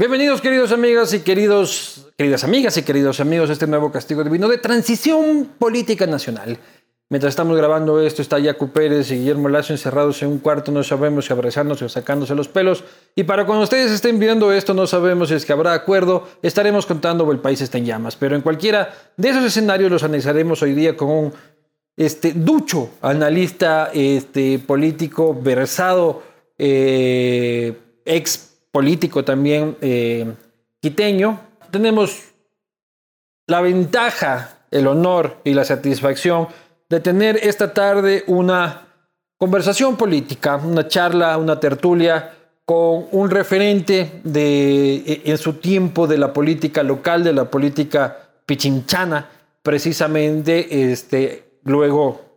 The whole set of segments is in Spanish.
Bienvenidos queridos amigas y queridos, queridas amigas y queridos amigos a este nuevo Castigo Divino de Transición Política Nacional. Mientras estamos grabando esto está Yacu Pérez y Guillermo Lazo encerrados en un cuarto, no sabemos si abrazarnos o sacándose los pelos. Y para cuando ustedes estén viendo esto no sabemos si es que habrá acuerdo, estaremos contando o el país está en llamas. Pero en cualquiera de esos escenarios los analizaremos hoy día con un este, ducho analista este, político versado, eh, ex político también eh, quiteño, tenemos la ventaja, el honor y la satisfacción de tener esta tarde una conversación política, una charla, una tertulia con un referente de, e, en su tiempo de la política local, de la política pichinchana, precisamente, este, luego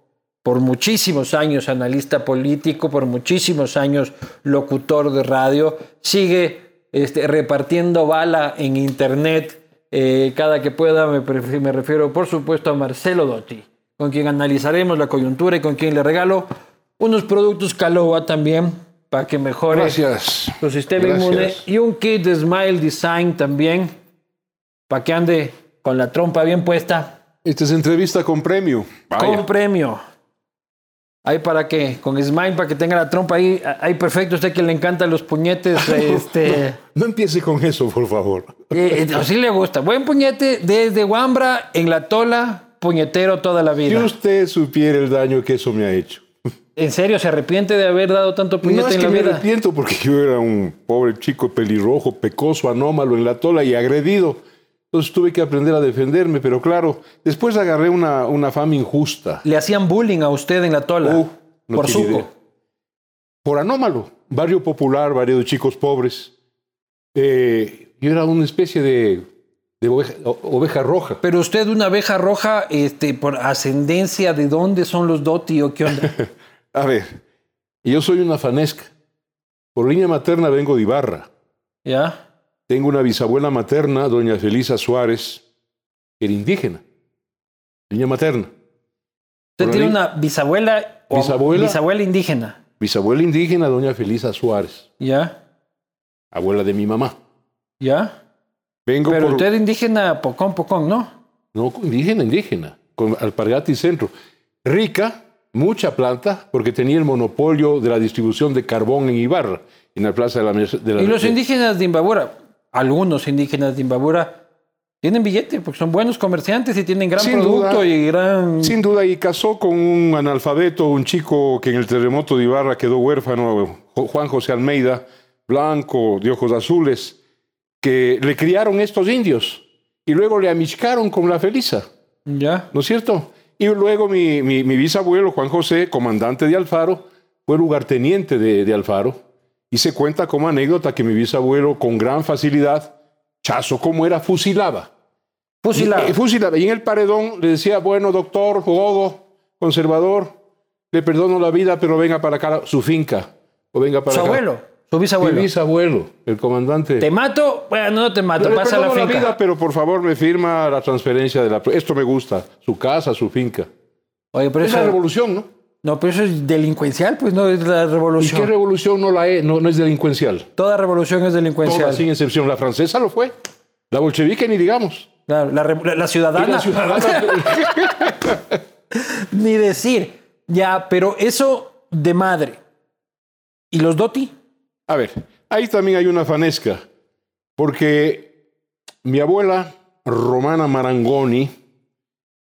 por muchísimos años analista político, por muchísimos años locutor de radio, sigue este, repartiendo bala en internet eh, cada que pueda, me, me, refiero por supuesto a Marcelo Dotti, con quien analizaremos la coyuntura y con quien le regalo unos productos Caloa también para que mejore Gracias. su sistema Gracias. inmune y un kit de Smile Design también para que ande con la trompa bien puesta, Esta es entrevista con premio. Vaya. con premio. Ahí para que, con Smile, para que tenga la trompa ahí, ahí perfecto, usted que le encantan los puñetes, este, No empiece con eso, por favor. eh, eh, sí le gusta. Buen puñete desde Wambra, en la tola, puñetero toda la Si vida. usted supiera el daño que eso me ha hecho. ¿En serio se arrepiente de haber dado tanto puñete No es en que la me vida? arrepiento porque yo era un pobre chico pelirrojo, pecoso, anómalo en la tola y agredido. Entonces tuve que aprender a defenderme, pero claro, después agarré una, una fama injusta. Le hacían bullying a usted en la tola. Uh, no por suco. idea. Por anómalo. Barrio popular, barrio de chicos pobres. Eh, yo era una especie de, de oveja, oveja roja. Pero usted, una abeja roja, este, por ascendencia, ¿de dónde son los Dotti o qué onda? A ver, yo soy una fanesca. Por línea materna vengo de Ibarra. ¿Ya? Tengo una bisabuela materna, doña Felisa Suárez, que era indígena. Línea materna. Usted tiene una bisabuela o Bisabuela. bisabuela indígena. Bisabuela indígena, doña Felisa Suárez, ¿Ya? abuela de mi mamá. ¿Ya? Vengo Pero por... usted indígena pocón, pocón, ¿no? No, indígena, indígena, con Alpargati Centro. Rica, mucha planta, porque tenía el monopolio de la distribución de carbón en Ibarra, en la plaza de la... De la Y los indígenas de Imbabura, algunos indígenas de Imbabura, tienen billete porque son buenos comerciantes y tienen gran Sin producto duda. y gran... Sin duda, y casó con un analfabeto, un chico que en el terremoto de Ibarra quedó huérfano, Juan José Almeida, blanco, de ojos azules, que le criaron estos indios y luego le amiscaron con la Felisa. ¿Ya? ¿no es cierto? Y luego mi, mi- mi bisabuelo, Juan José, comandante de Alfaro, fue lugarteniente de, de Alfaro. Y se cuenta como anécdota que mi bisabuelo, con gran facilidad, chazo como era, fusilaba. Fusilado. Y, eh, fusilaba. Y en el paredón le decía, bueno, doctor, gogo, conservador, le perdono la vida, pero venga para acá, su finca. O venga para Su acá. abuelo, su Mi bisabuelo. bisabuelo, el comandante. Te mato, bueno, no te mato, Le pasa la perdono finca. vida, pero por favor me firma la transferencia de la... Esto me gusta, su casa, su finca. Oye, pero Es la eso, revolución, ¿no? No, pero eso es delincuencial, pues no es la ¿Y revolución. qué revolución no, la es, no, no es delincuencial? Toda revolución es delincuencial. Toda, sin excepción. La francesa lo fue. La bolchevique ni digamos. La, re- la- la Y ciudadana, la ciudadana- ni decir. Ya, pero eso de madre. ¿Y los Doti? A ver, ahí también hay una fanesca. Porque mi abuela, Romana Marangoni,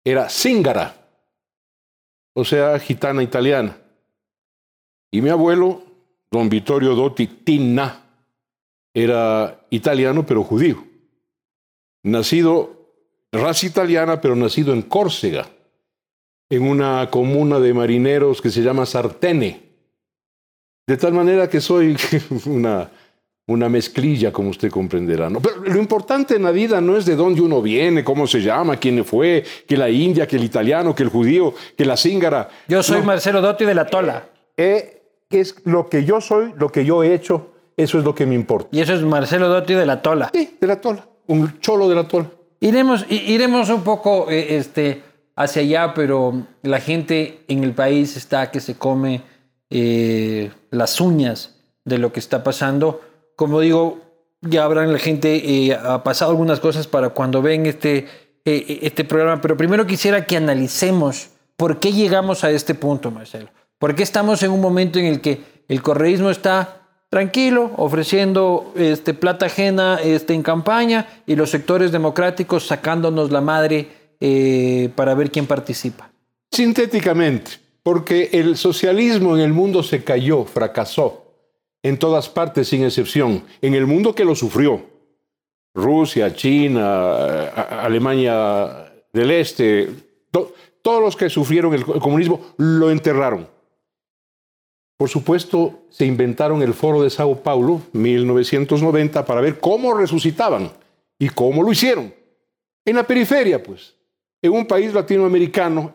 era zíngara. O sea, gitana italiana. Y mi abuelo, don Vittorio Dotti Tinna, era italiano pero judío. Nacido, raza italiana, pero nacido en Córcega, en una comuna de marineros que se llama Sartene. De tal manera que soy una, una mezclilla, como usted comprenderá. ¿no? Pero lo importante en la vida no es de dónde uno viene, cómo se llama, quién fue, que la india, que el italiano, que el judío, que la zíngara. Yo soy No. Marcelo Dotti de la Tola. Eh, es lo que yo soy, lo que yo he hecho, eso es lo que me importa. Y eso es Marcelo Dotti de la Tola. Sí, de la tola, un cholo de la tola. Iremos, iremos un poco eh, este, hacia allá, pero la gente en el país está que se come eh, las uñas de lo que está pasando. Como digo, ya habrán la gente eh, ha pasado algunas cosas para cuando ven este, eh, este programa, pero primero quisiera que analicemos por qué llegamos a este punto, Marcelo. ¿Por qué estamos en un momento en el que el correísmo está tranquilo, ofreciendo este, plata ajena este, en campaña y los sectores democráticos sacándonos la madre eh, para ver quién participa? Sintéticamente, porque el socialismo en el mundo se cayó, fracasó, en todas partes sin excepción, en el mundo que lo sufrió. Rusia, China, Alemania del Este, todos los que sufrieron el comunismo lo enterraron. Por supuesto, se inventaron el Foro de Sao Paulo, 1990, para ver cómo resucitaban y cómo lo hicieron. En la periferia, pues, en un país latinoamericano,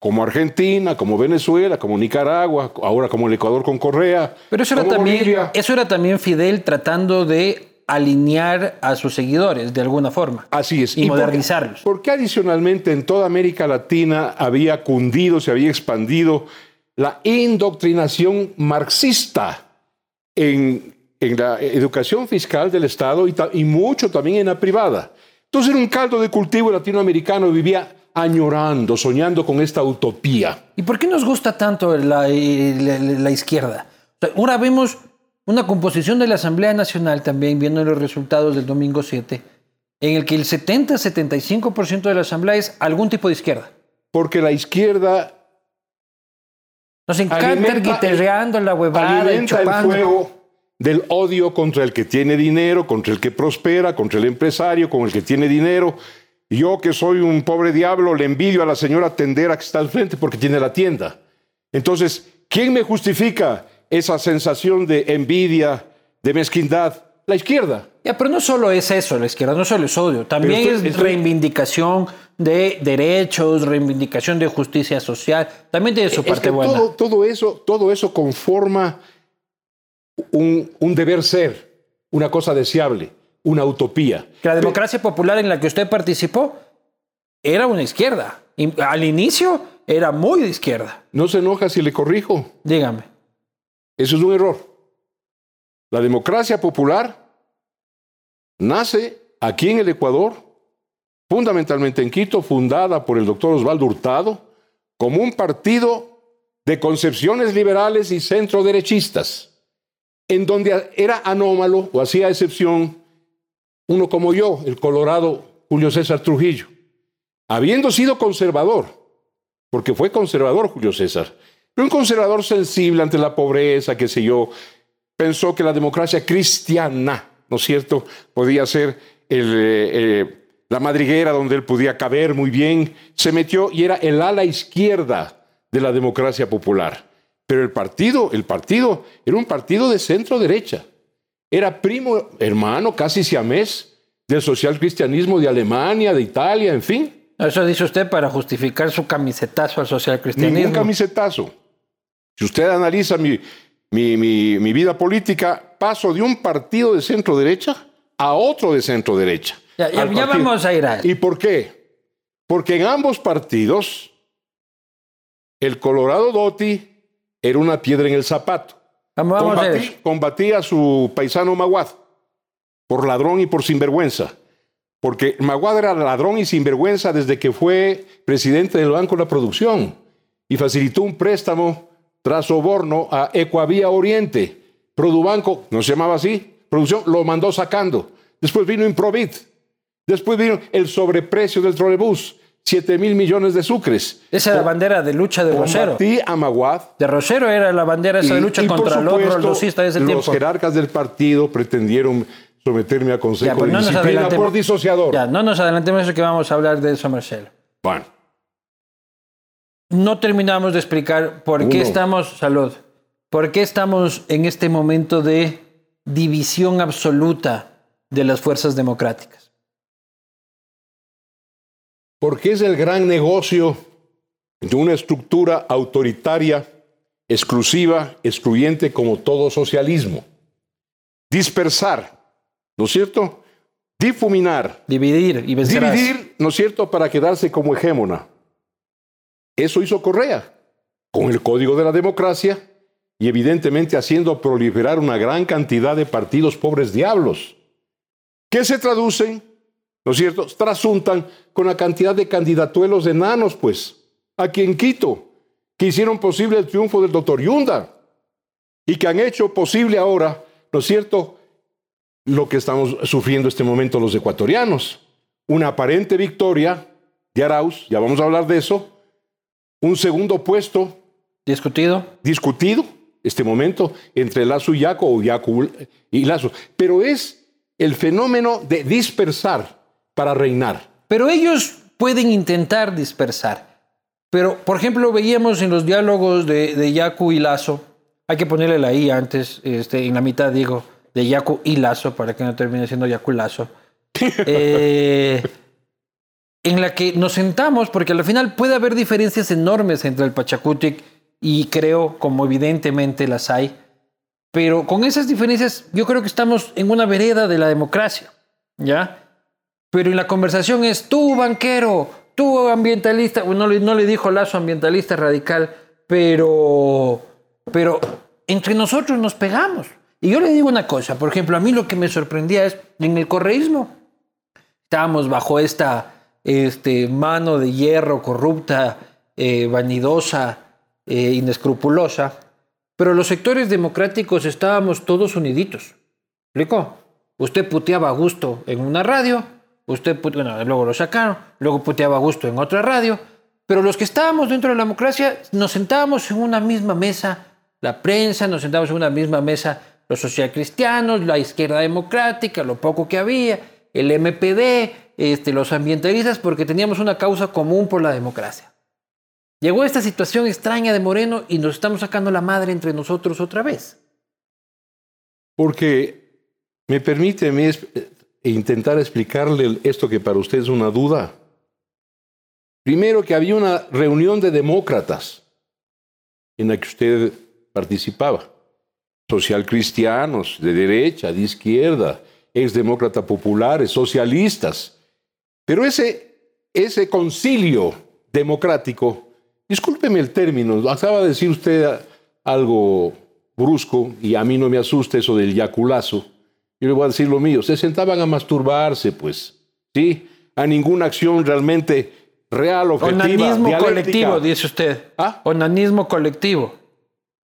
como Argentina, como Venezuela, como Nicaragua, ahora como el Ecuador con Correa. Pero eso era, también, eso era también Fidel tratando de alinear a sus seguidores de alguna forma. Así es. Y, modernizarlos. Porque adicionalmente en toda América Latina había cundido, se había expandido la indoctrinación marxista en, la educación fiscal del Estado y, y, mucho también en la privada. Entonces era un caldo de cultivo latinoamericano, vivía añorando, soñando con esta utopía. ¿Y por qué nos gusta tanto la, la izquierda? Ahora vemos una composición de la Asamblea Nacional también, viendo los resultados del domingo 7, en el que el 70-75% de la Asamblea es algún tipo de izquierda. Porque la izquierda nos encanta ir guitarreando la huevada y chupando. el fuego del odio contra el que tiene dinero, contra el que prospera, contra el empresario, con el que tiene dinero. Yo que soy un pobre diablo le envidio a la señora tendera que está al frente porque tiene la tienda. Entonces, ¿quién me justifica esa sensación de envidia, de mezquindad? La izquierda. Ya, pero no solo es eso, la izquierda no solo es odio, también es reivindicación de derechos, reivindicación de justicia social, también tiene su parte buena. Todo, eso, todo eso conforma un, un, deber ser, una cosa deseable, una utopía. La democracia popular en la que usted participó era una izquierda. Al inicio era muy de izquierda. No se enoja si le corrijo. Dígame. Eso es un error. La democracia popular nace aquí en el Ecuador fundamentalmente en Quito, fundada por el doctor Osvaldo Hurtado, como un partido de concepciones liberales y centro-derechistas, en donde era anómalo o hacía excepción uno como yo, el colorado Julio César Trujillo, habiendo sido conservador, porque fue conservador Julio César, pero un conservador sensible ante la pobreza, qué sé yo, pensó que la democracia cristiana, ¿no es cierto?, podía ser eh, la madriguera donde él podía caber muy bien, se metió y era el ala izquierda de la democracia popular. Pero el partido, el partido era un partido de centro derecha. Era primo, hermano, casi siamés del social cristianismo de Alemania, de Italia, en fin. Eso dice usted para justificar su camisetazo al social cristianismo. Ningún camisetazo. Si usted analiza mi, mi, mi vida política, paso de un partido de centro derecha a otro de centro derecha. Ya, vamos a ir a ¿Y por qué? Porque en ambos partidos el Colorado Dotti era una piedra en el zapato. Vamos, combatía a su paisano Maguad por ladrón y por sinvergüenza. Porque Maguad era ladrón y sinvergüenza desde que fue presidente del Banco de la Producción y facilitó un préstamo tras soborno a Ecuavía Oriente. Produbanco, no se llamaba así, producción, lo mandó sacando. Después vino Improvit, Después vino el sobreprecio del trolebús. 7 mil millones de sucres. Esa era la bandera de lucha de Rosero. a Maguad. De Rosero era la bandera esa de lucha contra el otro rosista de ese tiempo. Los jerarcas del partido pretendieron someterme a consejo pues de disciplina por disociador. Ya, no nos adelantemos eso que vamos a hablar de eso, Marcelo. Bueno. No terminamos de explicar por qué estamos, salud, por qué estamos en este momento de división absoluta de las fuerzas democráticas porque es el gran negocio de una estructura autoritaria, exclusiva, excluyente como todo socialismo. Dispersar, ¿no es cierto? Difuminar. Dividir y vencerás. Dividir, ¿no es cierto?, para quedarse como hegemona. Eso hizo Correa, con el Código de la Democracia, y evidentemente haciendo proliferar una gran cantidad de partidos pobres diablos, que se traducen, ¿no es cierto?, trasuntan con la cantidad de candidatuelos enanos, pues, aquí en Quito, que hicieron posible el triunfo del doctor Yunda y que han hecho posible ahora, ¿no es cierto?, lo que estamos sufriendo este momento los ecuatorianos. Una aparente victoria de Arauz, ya vamos a hablar de eso, un segundo puesto. Discutido. Discutido, este momento, entre Lazo y Yaco o Yaco y Lazo. Pero es el fenómeno de dispersar para reinar. Pero ellos pueden intentar dispersar. Pero, por ejemplo, veíamos en los diálogos de, de Yacu y Lazo, hay que ponerle la I antes, este, en la mitad digo, de Yacu y Lazo, para que no termine siendo Yacu Lazo. Eh, en la que nos sentamos, porque al final puede haber diferencias enormes entre el Pachacutic y creo, como evidentemente las hay, pero con esas diferencias yo creo que estamos en una vereda de la democracia, ¿ya? Pero en la conversación es tú, banquero, tú, ambientalista, no le, dijo Lazo ambientalista radical, pero, pero entre nosotros nos pegamos. Y yo le digo una cosa, por ejemplo, a mí lo que me sorprendía es en el correísmo, estábamos bajo esta este, mano de hierro corrupta, eh, vanidosa, eh, inescrupulosa, pero los sectores democráticos estábamos todos uniditos. ¿Explicó? Usted puteaba a gusto en una radio, usted, bueno, luego lo sacaron, luego puteaba a gusto en otra radio, pero los que estábamos dentro de la democracia nos sentábamos en una misma mesa, la prensa, nos sentábamos en una misma mesa, los socialcristianos, la izquierda democrática, lo poco que había, el MPD, este, los ambientalistas porque teníamos una causa común por la democracia. Llegó esta situación extraña de Moreno y nos estamos sacando la madre entre nosotros otra vez. Porque me permite eh, intentar explicarle esto que para usted es una duda. Primero que había una reunión de demócratas en la que usted participaba. Social cristianos, de derecha, de izquierda, exdemócratas populares, socialistas. Pero ese, ese concilio democrático, discúlpeme el término, acaba de decir usted algo brusco y a mí no me asusta eso del yaculazo. Yo le voy a decir lo mío, se sentaban a masturbarse, pues, ¿sí? A ninguna acción realmente real, objetiva, Onanismo colectivo, dice usted. ¿Ah? Onanismo colectivo.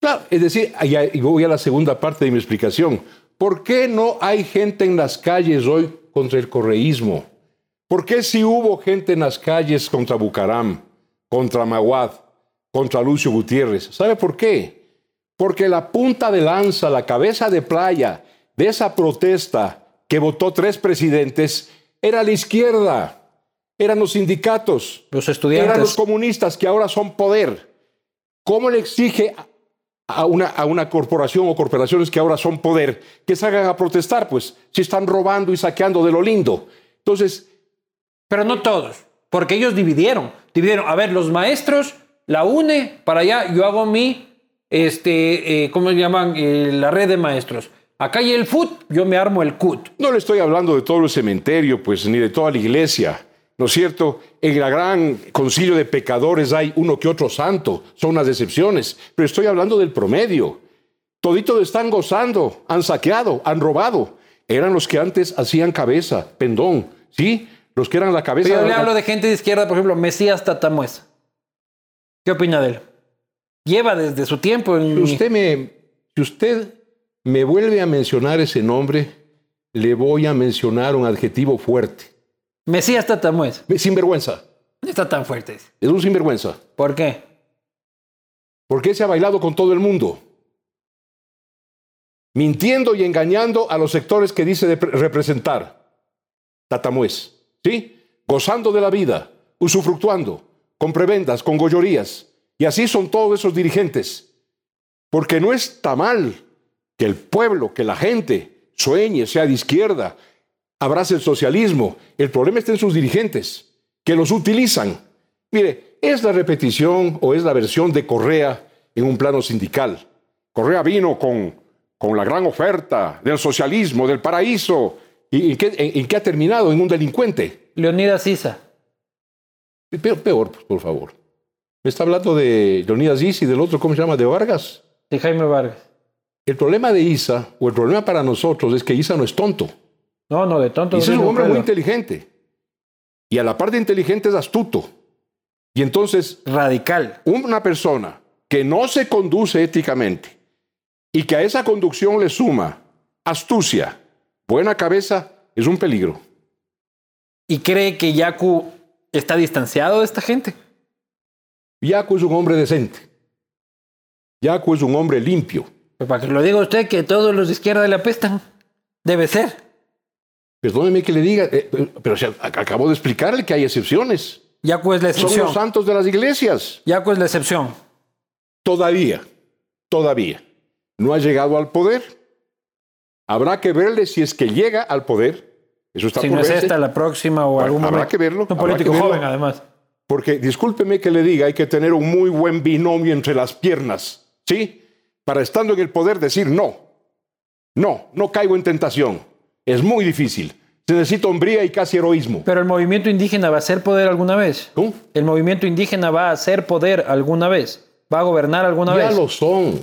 Claro, es decir, y voy a la segunda parte de mi explicación. ¿Por qué no hay gente en las calles hoy contra el correísmo? ¿Por qué si hubo gente en las calles contra Bucaram, contra Maguad, contra Lucio Gutiérrez? ¿Sabe por qué? Porque la punta de lanza, la cabeza de playa de esa protesta que votó tres presidentes era la izquierda, eran los sindicatos, los estudiantes, eran los comunistas que ahora son poder. ¿Cómo le exige a una, a una corporación o corporaciones que ahora son poder que salgan a protestar? Pues si están robando y saqueando de lo lindo. Entonces, pero no todos, porque ellos dividieron. Dividieron, a ver, los maestros, la UNE, para allá, yo hago mi, este, eh, ¿cómo se llaman? Eh, la red de maestros. Acá hay el FUT, yo me armo el CUT. No le estoy hablando de todo el cementerio, pues, ni de toda la iglesia. ¿No es cierto? En el gran concilio de pecadores hay uno que otro santo, son las excepciones, pero estoy hablando del promedio. Toditos están gozando, han saqueado, han robado. Eran los que antes hacían cabeza, pendón, ¿sí? los que eran la cabeza. yo le hablo de gente de izquierda, por ejemplo, Mesías Tatamuez. ¿Qué opina de él? Lleva desde su tiempo en... Si usted me, si usted me vuelve a mencionar ese nombre, le voy a mencionar un adjetivo fuerte. Mesías Tatamuez. Sinvergüenza. No está tan fuerte. Es un sinvergüenza. ¿Por qué? Porque se ha bailado con todo el mundo. Mintiendo y engañando a los sectores que dice representar. Tatamuez. ¿sí? Gozando de la vida, usufructuando, con prebendas, con gollorías. Y así son todos esos dirigentes. Porque no está mal que el pueblo, que la gente sueñe, sea de izquierda, abrace el socialismo. El problema está en sus dirigentes, que los utilizan. Mire, es la repetición o es la versión de Correa en un plano sindical. Correa vino con, con la gran oferta del socialismo, del paraíso, ¿Y en qué, ha terminado? En un delincuente. Leonidas Isa. Peor, peor pues, por favor. Me está hablando de Leonidas Isa y del otro, ¿cómo se llama? De Vargas. de Jaime Vargas. El problema de Isa, o el problema para nosotros, es que Isa no es tonto. No, no, de tonto. Isa es un hombre muy inteligente. Y a la parte inteligente es astuto. Y entonces, Radical. una persona que no se conduce éticamente y que a esa conducción le suma astucia, buena cabeza, es un peligro. ¿Y cree que Yaku está distanciado de esta gente? Yaco es un hombre decente. Yaco es un hombre limpio. Pues para que lo diga usted que todos los de izquierda le apestan. Debe ser. Perdóneme que le diga, eh, pero se ac- acabo de explicarle que hay excepciones. Yaku es la Son excepción. los santos de las iglesias. Yaku es la excepción. Todavía, todavía. No ha llegado al poder. Habrá que verle si es que llega al poder. Eso está Si por no es esta, la próxima o algún habrá momento. que verlo, Un político verlo. joven, además. Porque discúlpeme que le diga, hay que tener un muy buen binomio entre las piernas, ¿sí? Para estando en el poder decir no. No, no caigo en tentación. Es muy difícil. Se necesita hombría y casi heroísmo. Pero el movimiento indígena va a ser poder alguna vez. ¿No? El movimiento indígena va a ser poder alguna vez. Va a gobernar alguna Ya vez. lo son.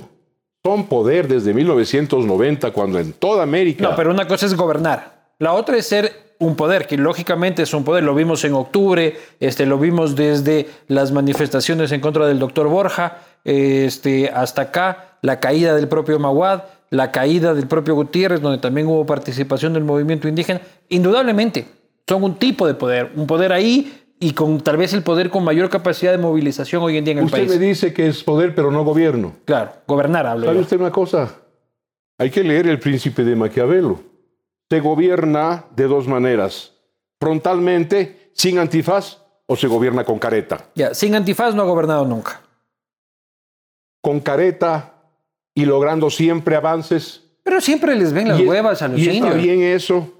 Son poder desde 1990, cuando en toda América. No, pero una cosa es gobernar. La otra es ser un poder, que lógicamente es un poder. Lo vimos en octubre, este, lo vimos desde las manifestaciones en contra del doctor Borja, este, hasta acá, la caída del propio Maguad, la caída del propio Gutiérrez, donde también hubo participación del movimiento indígena. Indudablemente, son un tipo de poder, un poder ahí y con tal vez el poder con mayor capacidad de movilización hoy en día en el Usted país. me dice que es poder, pero no gobierno. Claro, gobernar, hablo ¿Sabe yo. usted una cosa? Hay que leer El Príncipe de Maquiavelo. Se gobierna de dos maneras. Frontalmente, sin antifaz, o se gobierna con careta. Ya, sin antifaz no ha gobernado nunca. Con careta y logrando siempre avances. Pero siempre les ven las y, huevas a los y indios. bien eso.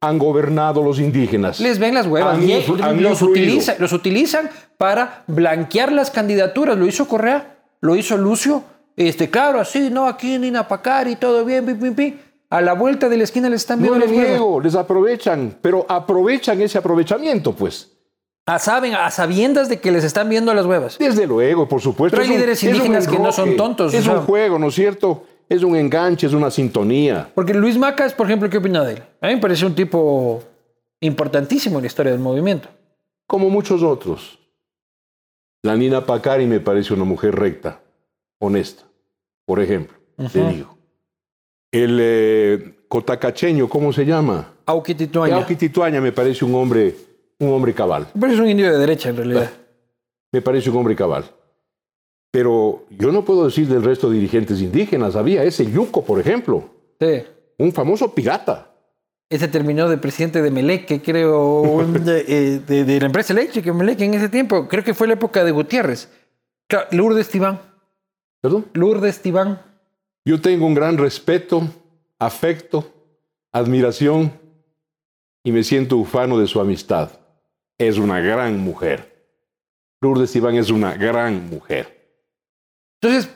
Han gobernado los indígenas. Les ven las huevas. Han y han los, utiliza- los utilizan para blanquear las candidaturas. Lo hizo Correa, lo hizo Lucio. Este, claro, así, no, aquí en Inapacar y todo bien, pim, pim, pim. A la vuelta de la esquina le están No viendo les las huevas. niego, les aprovechan, pero aprovechan ese aprovechamiento, pues. A, saben, a sabiendas de que les están viendo las huevas. Desde luego, por supuesto. Pero hay líderes un indígenas que no son tontos, Es un juego, ¿no es cierto? Es un enganche, es una sintonía. Porque Luis Macas, por ejemplo, ¿qué opina de él? A mí me parece un tipo importantísimo en la historia del movimiento. Como muchos otros. La Nina Pacari me parece una mujer recta, honesta. Por ejemplo, te digo. El eh, cotacacheño, ¿cómo se llama? Auqui Tituaña. Auqui Tituaña me parece un hombre, un hombre cabal. Me parece un indio de derecha, en realidad. Me parece un hombre cabal. Pero yo no puedo decir del resto de dirigentes indígenas. Había ese Yuco, por ejemplo, Sí. un famoso pirata. Ese terminó de presidente de Melec, creo, un- de, eh, de- de la empresa eléctrica Melec en ese tiempo. Creo que fue la época de Gutiérrez. Claro, Lourdes Tibán. ¿Perdón? Lourdes Tibán. Yo tengo un gran respeto, afecto, admiración y me siento ufano de su amistad. Es una gran mujer. Lourdes Iván es una gran mujer. Entonces,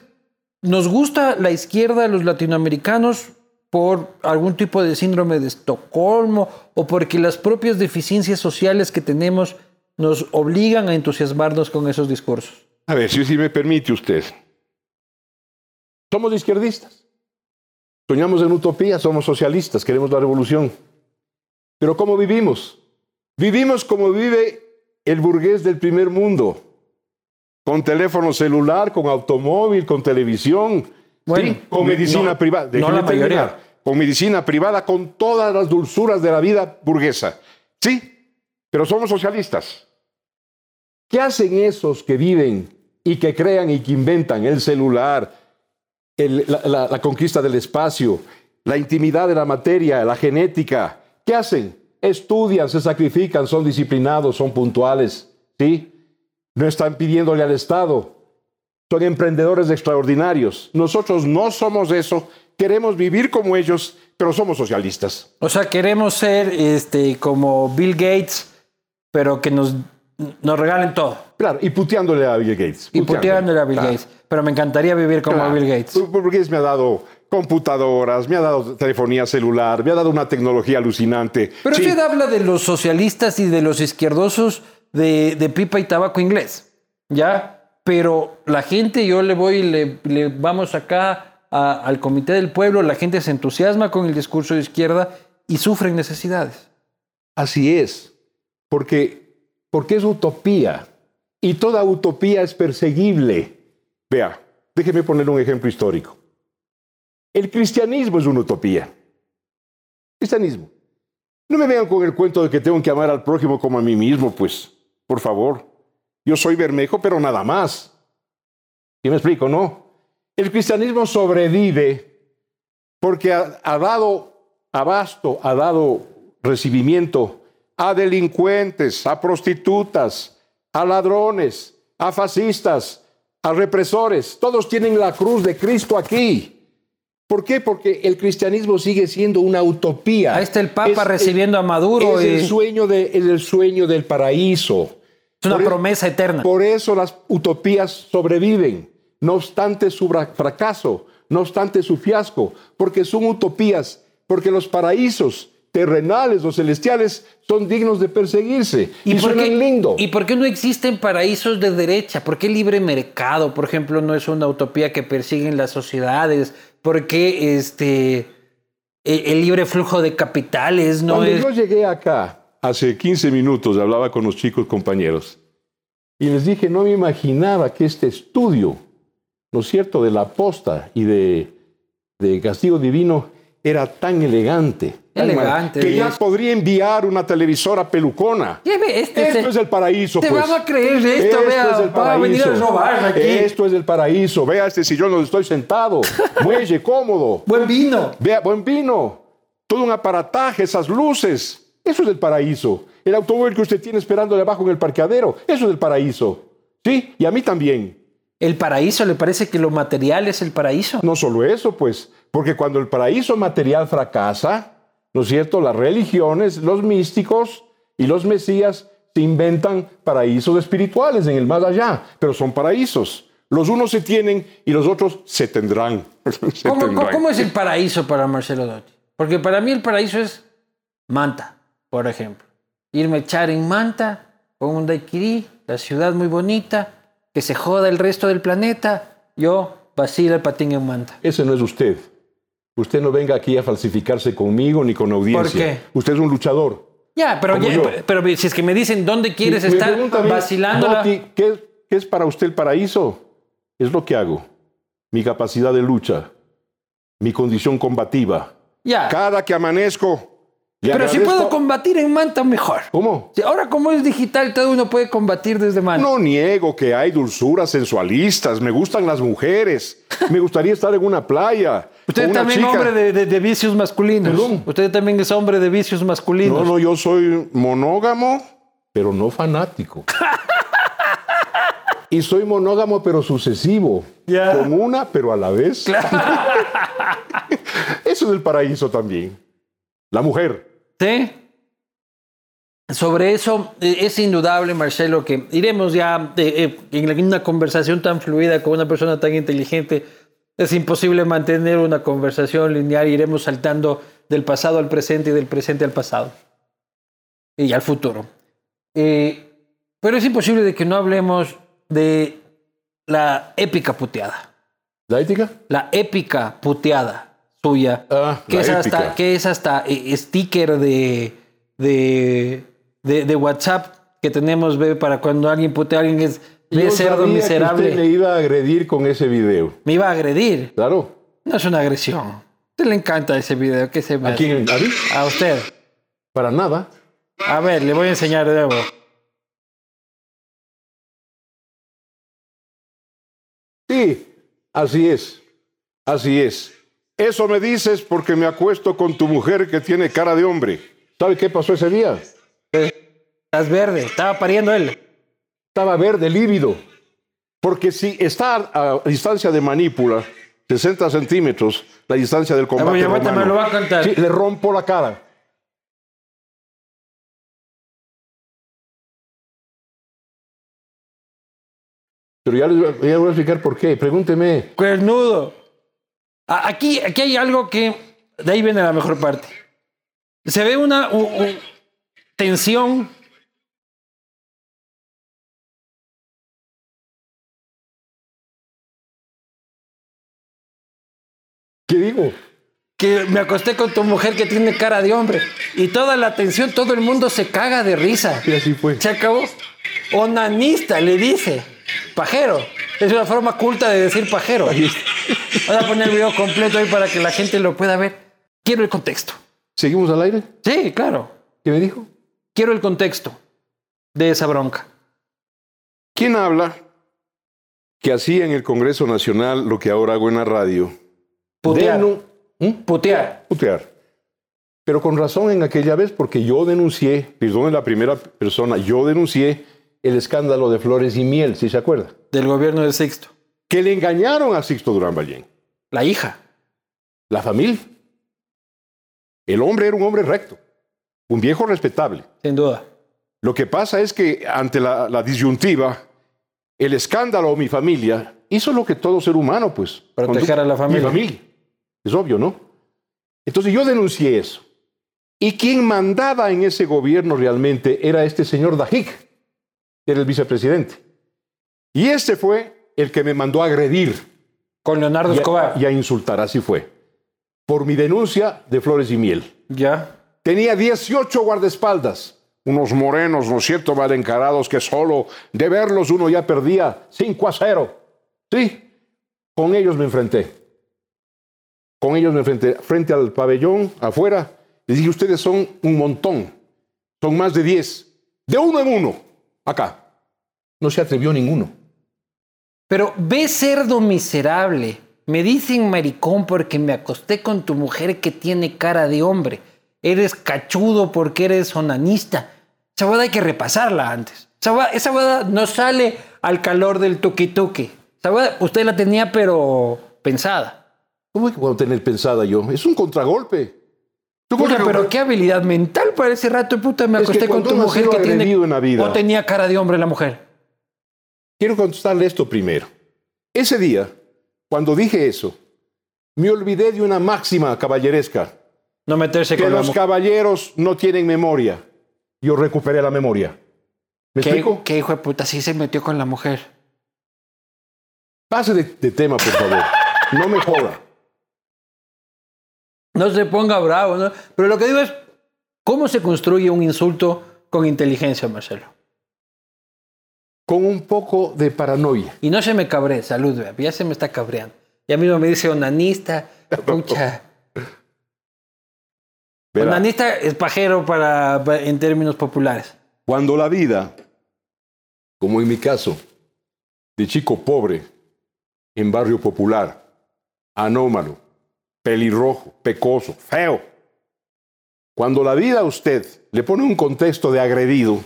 nos gusta la izquierda, los latinoamericanos, por algún tipo de síndrome de Estocolmo o porque las propias deficiencias sociales que tenemos nos obligan a entusiasmarnos con esos discursos. A ver, si, si me permite usted. Somos izquierdistas. Soñamos en utopía, somos socialistas, queremos la revolución. Pero ¿cómo vivimos? Vivimos como vive el burgués del primer mundo. Con teléfono celular, con automóvil, con televisión, Bueno, ¿sí? con medicina no- privada. no Déjeme la mayoría. terminar. Con medicina privada, con todas las dulzuras de la vida burguesa. Sí, pero somos socialistas. ¿Qué hacen esos que viven y que crean y que inventan el celular, el- la, la- la conquista del espacio, la intimidad de la materia, la genética? ¿Qué hacen? Estudian, se sacrifican, son disciplinados, son puntuales, ¿sí? No están pidiéndole al Estado. Son emprendedores extraordinarios. Nosotros no somos eso. Queremos vivir como ellos, pero somos socialistas. O sea, queremos ser este, como Bill Gates, pero que nos, nos regalen todo. Claro, y puteándole a Bill Gates. Y puteándole a Bill Claro. Gates. Pero me encantaría vivir como Claro. Bill Gates. Porque me ha dado computadoras, me ha dado telefonía celular, me ha dado una tecnología alucinante. Pero Sí, usted habla de los socialistas y de los izquierdosos de, de pipa y tabaco inglés. ¿Ya? pero la gente, yo le voy, le, le vamos acá a- al Comité del Pueblo, la gente se entusiasma con el discurso de izquierda y sufren necesidades. Así es, porque, porque es utopía y toda utopía es perseguible. Vea, déjeme poner un ejemplo histórico. El cristianismo es una utopía. Cristianismo. No me vean con el cuento de que tengo que amar al prójimo como a mí mismo, pues, por favor. Yo soy Bermejo, pero nada más. ¿Sí me explico, no? El cristianismo sobrevive porque ha, ha dado abasto, ha dado recibimiento a delincuentes, a prostitutas, a ladrones, a fascistas, a represores. Todos tienen la cruz de Cristo aquí. ¿Por qué? Porque el cristianismo sigue siendo una utopía. Ahí está el Papa Es- recibiendo a Maduro Es y el sueño, de, es el sueño del paraíso. es una Por eso- promesa eterna. Por eso las utopías sobreviven, no obstante su fra- fracaso, no obstante su fiasco, porque son utopías, porque los paraísos terrenales o celestiales son dignos de perseguirse y, por suenan qué- lindo. ¿Y por qué no existen paraísos de derecha? ¿Por qué libre mercado, por ejemplo, no es una utopía que persiguen las sociedades? ¿Por qué este, el, el libre flujo de capitales no Cuando es... yo llegué acá, hace 15 minutos, hablaba con los chicos compañeros y les dije, no me imaginaba que este estudio, ¿no es cierto?, de la aposta y de, de castigo divino era tan elegante. Elegante, Que ya es. podría enviar una televisora pelucona. Lleve este, Esto se- es el paraíso, Te pues. van a creer de esto, vea, es el va a venir a paraíso. robar aquí. Esto es el paraíso. Vea este sillón donde estoy sentado. Muelle, cómodo. Buen vino. Vea, buen vino. Todo un aparataje, esas luces. Eso es el paraíso. El automóvil que usted tiene esperando debajo en el parqueadero. Eso es el paraíso. ¿Sí? Y a mí también. ¿El paraíso le parece que lo material es el paraíso? No solo eso, pues. Porque cuando el paraíso material fracasa, ¿no es cierto? Las religiones, los místicos y los mesías se inventan paraísos espirituales en el más allá. Pero son paraísos. Los unos se tienen y los otros se tendrán. Se ¿Cómo, tendrán. cómo es el paraíso para Marcelo Dotti? Porque para mí el paraíso es Manta, por ejemplo. Irme a echar en Manta con un daiquiri, la ciudad muy bonita, que se joda el resto del planeta. Yo vacilo el patín en Manta. Ese no es usted. Usted no venga aquí a falsificarse conmigo ni con audiencia. qué? Usted es un luchador. Ya, pero, ya- pero si es que me dicen dónde quieres Me estar vacilándola. Dotti, ¿qué, qué es para usted el paraíso? Es lo que hago. Mi capacidad de lucha, mi condición combativa. Ya. Cada que amanezco. Le Pero si puedo combatir en Manta, mejor. ¿Cómo? Si ahora como es digital, todo uno puede combatir desde Manta. No niego que hay dulzuras sensualistas, me gustan las mujeres, me gustaría estar en una playa. Usted también chica. hombre de, de- de vicios masculinos. Perdón. Usted también es hombre de vicios masculinos. No, no, yo soy monógamo, pero no fanático. y soy monógamo, pero sucesivo. Ya. Con una, pero a la vez. Eso es el paraíso también. La mujer. Sí. Sobre eso eh, es indudable, Marcelo, que iremos ya eh, eh, en una conversación tan fluida con una persona tan inteligente. Es imposible mantener una conversación lineal. Iremos saltando del pasado al presente y del presente al pasado. Y al futuro. Eh, pero es imposible de que no hablemos de la épica puteada. ¿La ética? La épica puteada suya. Ah, que, es hasta, que es hasta eh, sticker de, de, de, de WhatsApp que tenemos ve, para cuando alguien putea a alguien es ve Yo cerdo sabía que miserable. usted le iba a agredir con ese video. Me iba a agredir. Claro. No es una agresión. A usted le encanta ese video. ¿Qué se me ¿A quién? ¿A mí? A usted. Para nada. A ver, le voy a enseñar de nuevo. Sí, así es. Así es. Eso me dices porque me acuesto con tu mujer que tiene cara de hombre. ¿Sabe qué pasó ese día? Estás verde. Estaba pariendo él. Estaba verde, lívido. Porque si está a distancia de manípula, 60 centímetros, la distancia del combate romano, me lo va a contar. sí, le rompo la cara. Pero ya les voy a explicar por qué. Pregúnteme. Cuernudo. Aquí, aquí hay algo que de ahí viene la mejor parte. Se ve una tensión. ¿Qué digo? Que me acosté con tu mujer que tiene cara de hombre. Y toda la tensión, todo el mundo se caga de risa. Y así fue. Se acabó. Onanista, le dice. Pajero. Es una forma culta de decir pajero. Voy a poner el video completo ahí para que la gente lo pueda ver. Quiero el contexto. ¿Seguimos al aire? Sí, claro. ¿Qué me dijo? Quiero el contexto de esa bronca. ¿Quién habla que hacía en el Congreso Nacional lo que ahora hago en la radio? Putear. Denu- ¿Mm? Putear. Putear. Pero con razón en aquella vez, porque yo denuncié, perdón en la primera persona, yo denuncié el escándalo de Flores y Miel, si se acuerda, Del gobierno de Sixto. que le engañaron a Sixto Durán Ballén, La hija. la familia. El hombre era un hombre recto, un viejo respetable. Sin duda. Lo que pasa es que ante la, la disyuntiva, el escándalo o mi familia hizo lo que todo ser humano, pues. Proteger a la familia. Mi familia. Es obvio, ¿no? Entonces yo denuncié eso. Y quien mandaba en ese gobierno realmente era este señor Dajik, era el vicepresidente. Y este fue el que me mandó a agredir Con Leonardo y Escobar. a, y a insultar, así fue, por mi denuncia de Flores y Miel. Ya. Tenía 18 guardaespaldas. Unos morenos, ¿no es cierto?, mal encarados que solo de verlos uno ya perdía 5 a 0. Sí, con ellos me enfrenté. Con ellos me enfrenté frente al pabellón, afuera. Les dije, ustedes son un montón. Son más de 10. De uno en uno. Acá. No se atrevió ninguno. Pero ve cerdo miserable. Me dicen maricón porque me acosté con tu mujer que tiene cara de hombre. Eres cachudo porque eres onanista. Esa boda hay que repasarla antes. Esa boda, esa boda no sale al calor del tuki tuki. Esa boda usted la tenía pero pensada. ¿Cómo que puedo tener pensada yo? Es un contragolpe. ¿Tú Puta, que- pero qué habilidad mental para ese rato, puta. Me Es que acosté con tu mujer que tiene. en la vida- O tenía cara de hombre la mujer. Quiero contestarle esto primero. Ese día, cuando dije eso, me olvidé de una máxima caballeresca, No meterse que con los caballeros no tienen memoria. Yo recuperé la memoria. ¿Me ¿Qué, explico? qué hijo de puta? Sí se metió con la mujer. Pase de, de tema, por favor. No me joda. No se ponga bravo, ¿no? Pero lo que digo es, ¿cómo se construye un insulto con inteligencia, Marcelo? Con un poco de paranoia. Y no se me cabre, salud, ya se me está cabreando. Ya mismo me dice onanista, pucha. Verá, Onanista es pajero para, pa- en términos populares. Cuando la vida, como en mi caso, de chico pobre, en barrio popular, anómalo, pelirrojo, pecoso, feo, cuando la vida a usted le pone un contexto de agredido,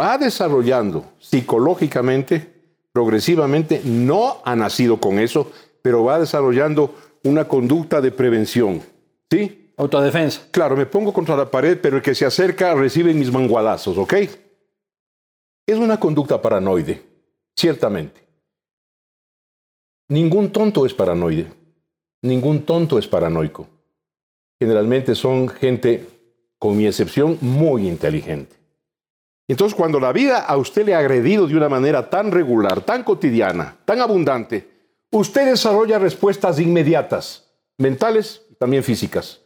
va desarrollando psicológicamente, progresivamente, no ha nacido con eso, pero va desarrollando una conducta de prevención. ¿Sí? Autodefensa. Claro, me pongo contra la pared, pero el que se acerca recibe mis mangualazos, ¿ok? Es una conducta paranoide, ciertamente. Ningún tonto es paranoide. Ningún tonto es paranoico. Generalmente son gente, con mi excepción, muy inteligente. Entonces, cuando la vida a usted le ha agredido de una manera tan regular, tan cotidiana, tan abundante, usted desarrolla respuestas inmediatas, mentales y también físicas.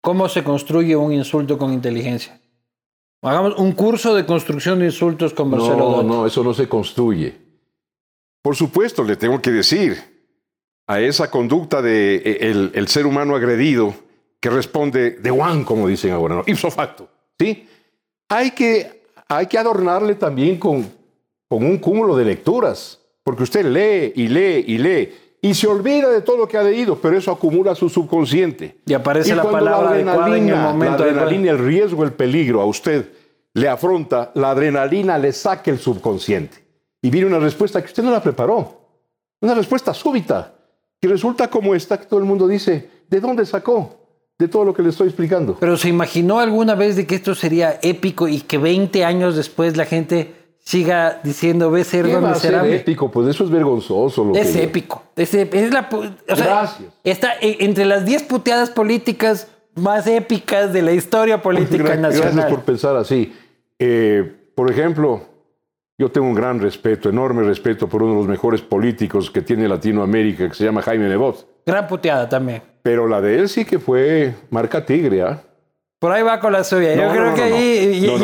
¿Cómo se construye un insulto con inteligencia? Hagamos un curso de construcción de insultos con Marcelo No, no, eso no se construye. Por supuesto, le tengo que decir a esa conducta de eh, el, el ser humano agredido que responde de one, como dicen ahora, ¿no? ipso facto, ¿sí? Hay que, hay que adornarle también con, con un cúmulo de lecturas, porque usted lee y lee y lee y se olvida de todo lo que ha leído, pero eso acumula su subconsciente. Y aparece la palabra adecuada en el momento la adrenalina, el riesgo, el peligro a usted le afronta, la adrenalina le saca el subconsciente. Y viene una respuesta que usted no la preparó. Una respuesta súbita, que resulta como esta que todo el mundo dice, ¿de dónde sacó? De todo lo que le estoy explicando. Pero ¿se imaginó alguna vez de que esto sería épico y que 20 años después la gente siga diciendo, ve ¿Qué cerdo va a ser miserable? épico? Pues eso es vergonzoso. Lo Es que- épico. Es, es la, o sea, Gracias. Está e- entre las 10 puteadas políticas más épicas de la historia política Gra- nacional. Gracias por pensar así. Eh, por ejemplo, Yo tengo un gran respeto, enorme respeto por uno de los mejores políticos que tiene Latinoamérica, que se llama Jaime Nebot. Gran puteada también. Pero la de él sí que fue marca tigre, ¿ah? Por ahí va con la suya. Yo No, creo no, que ahí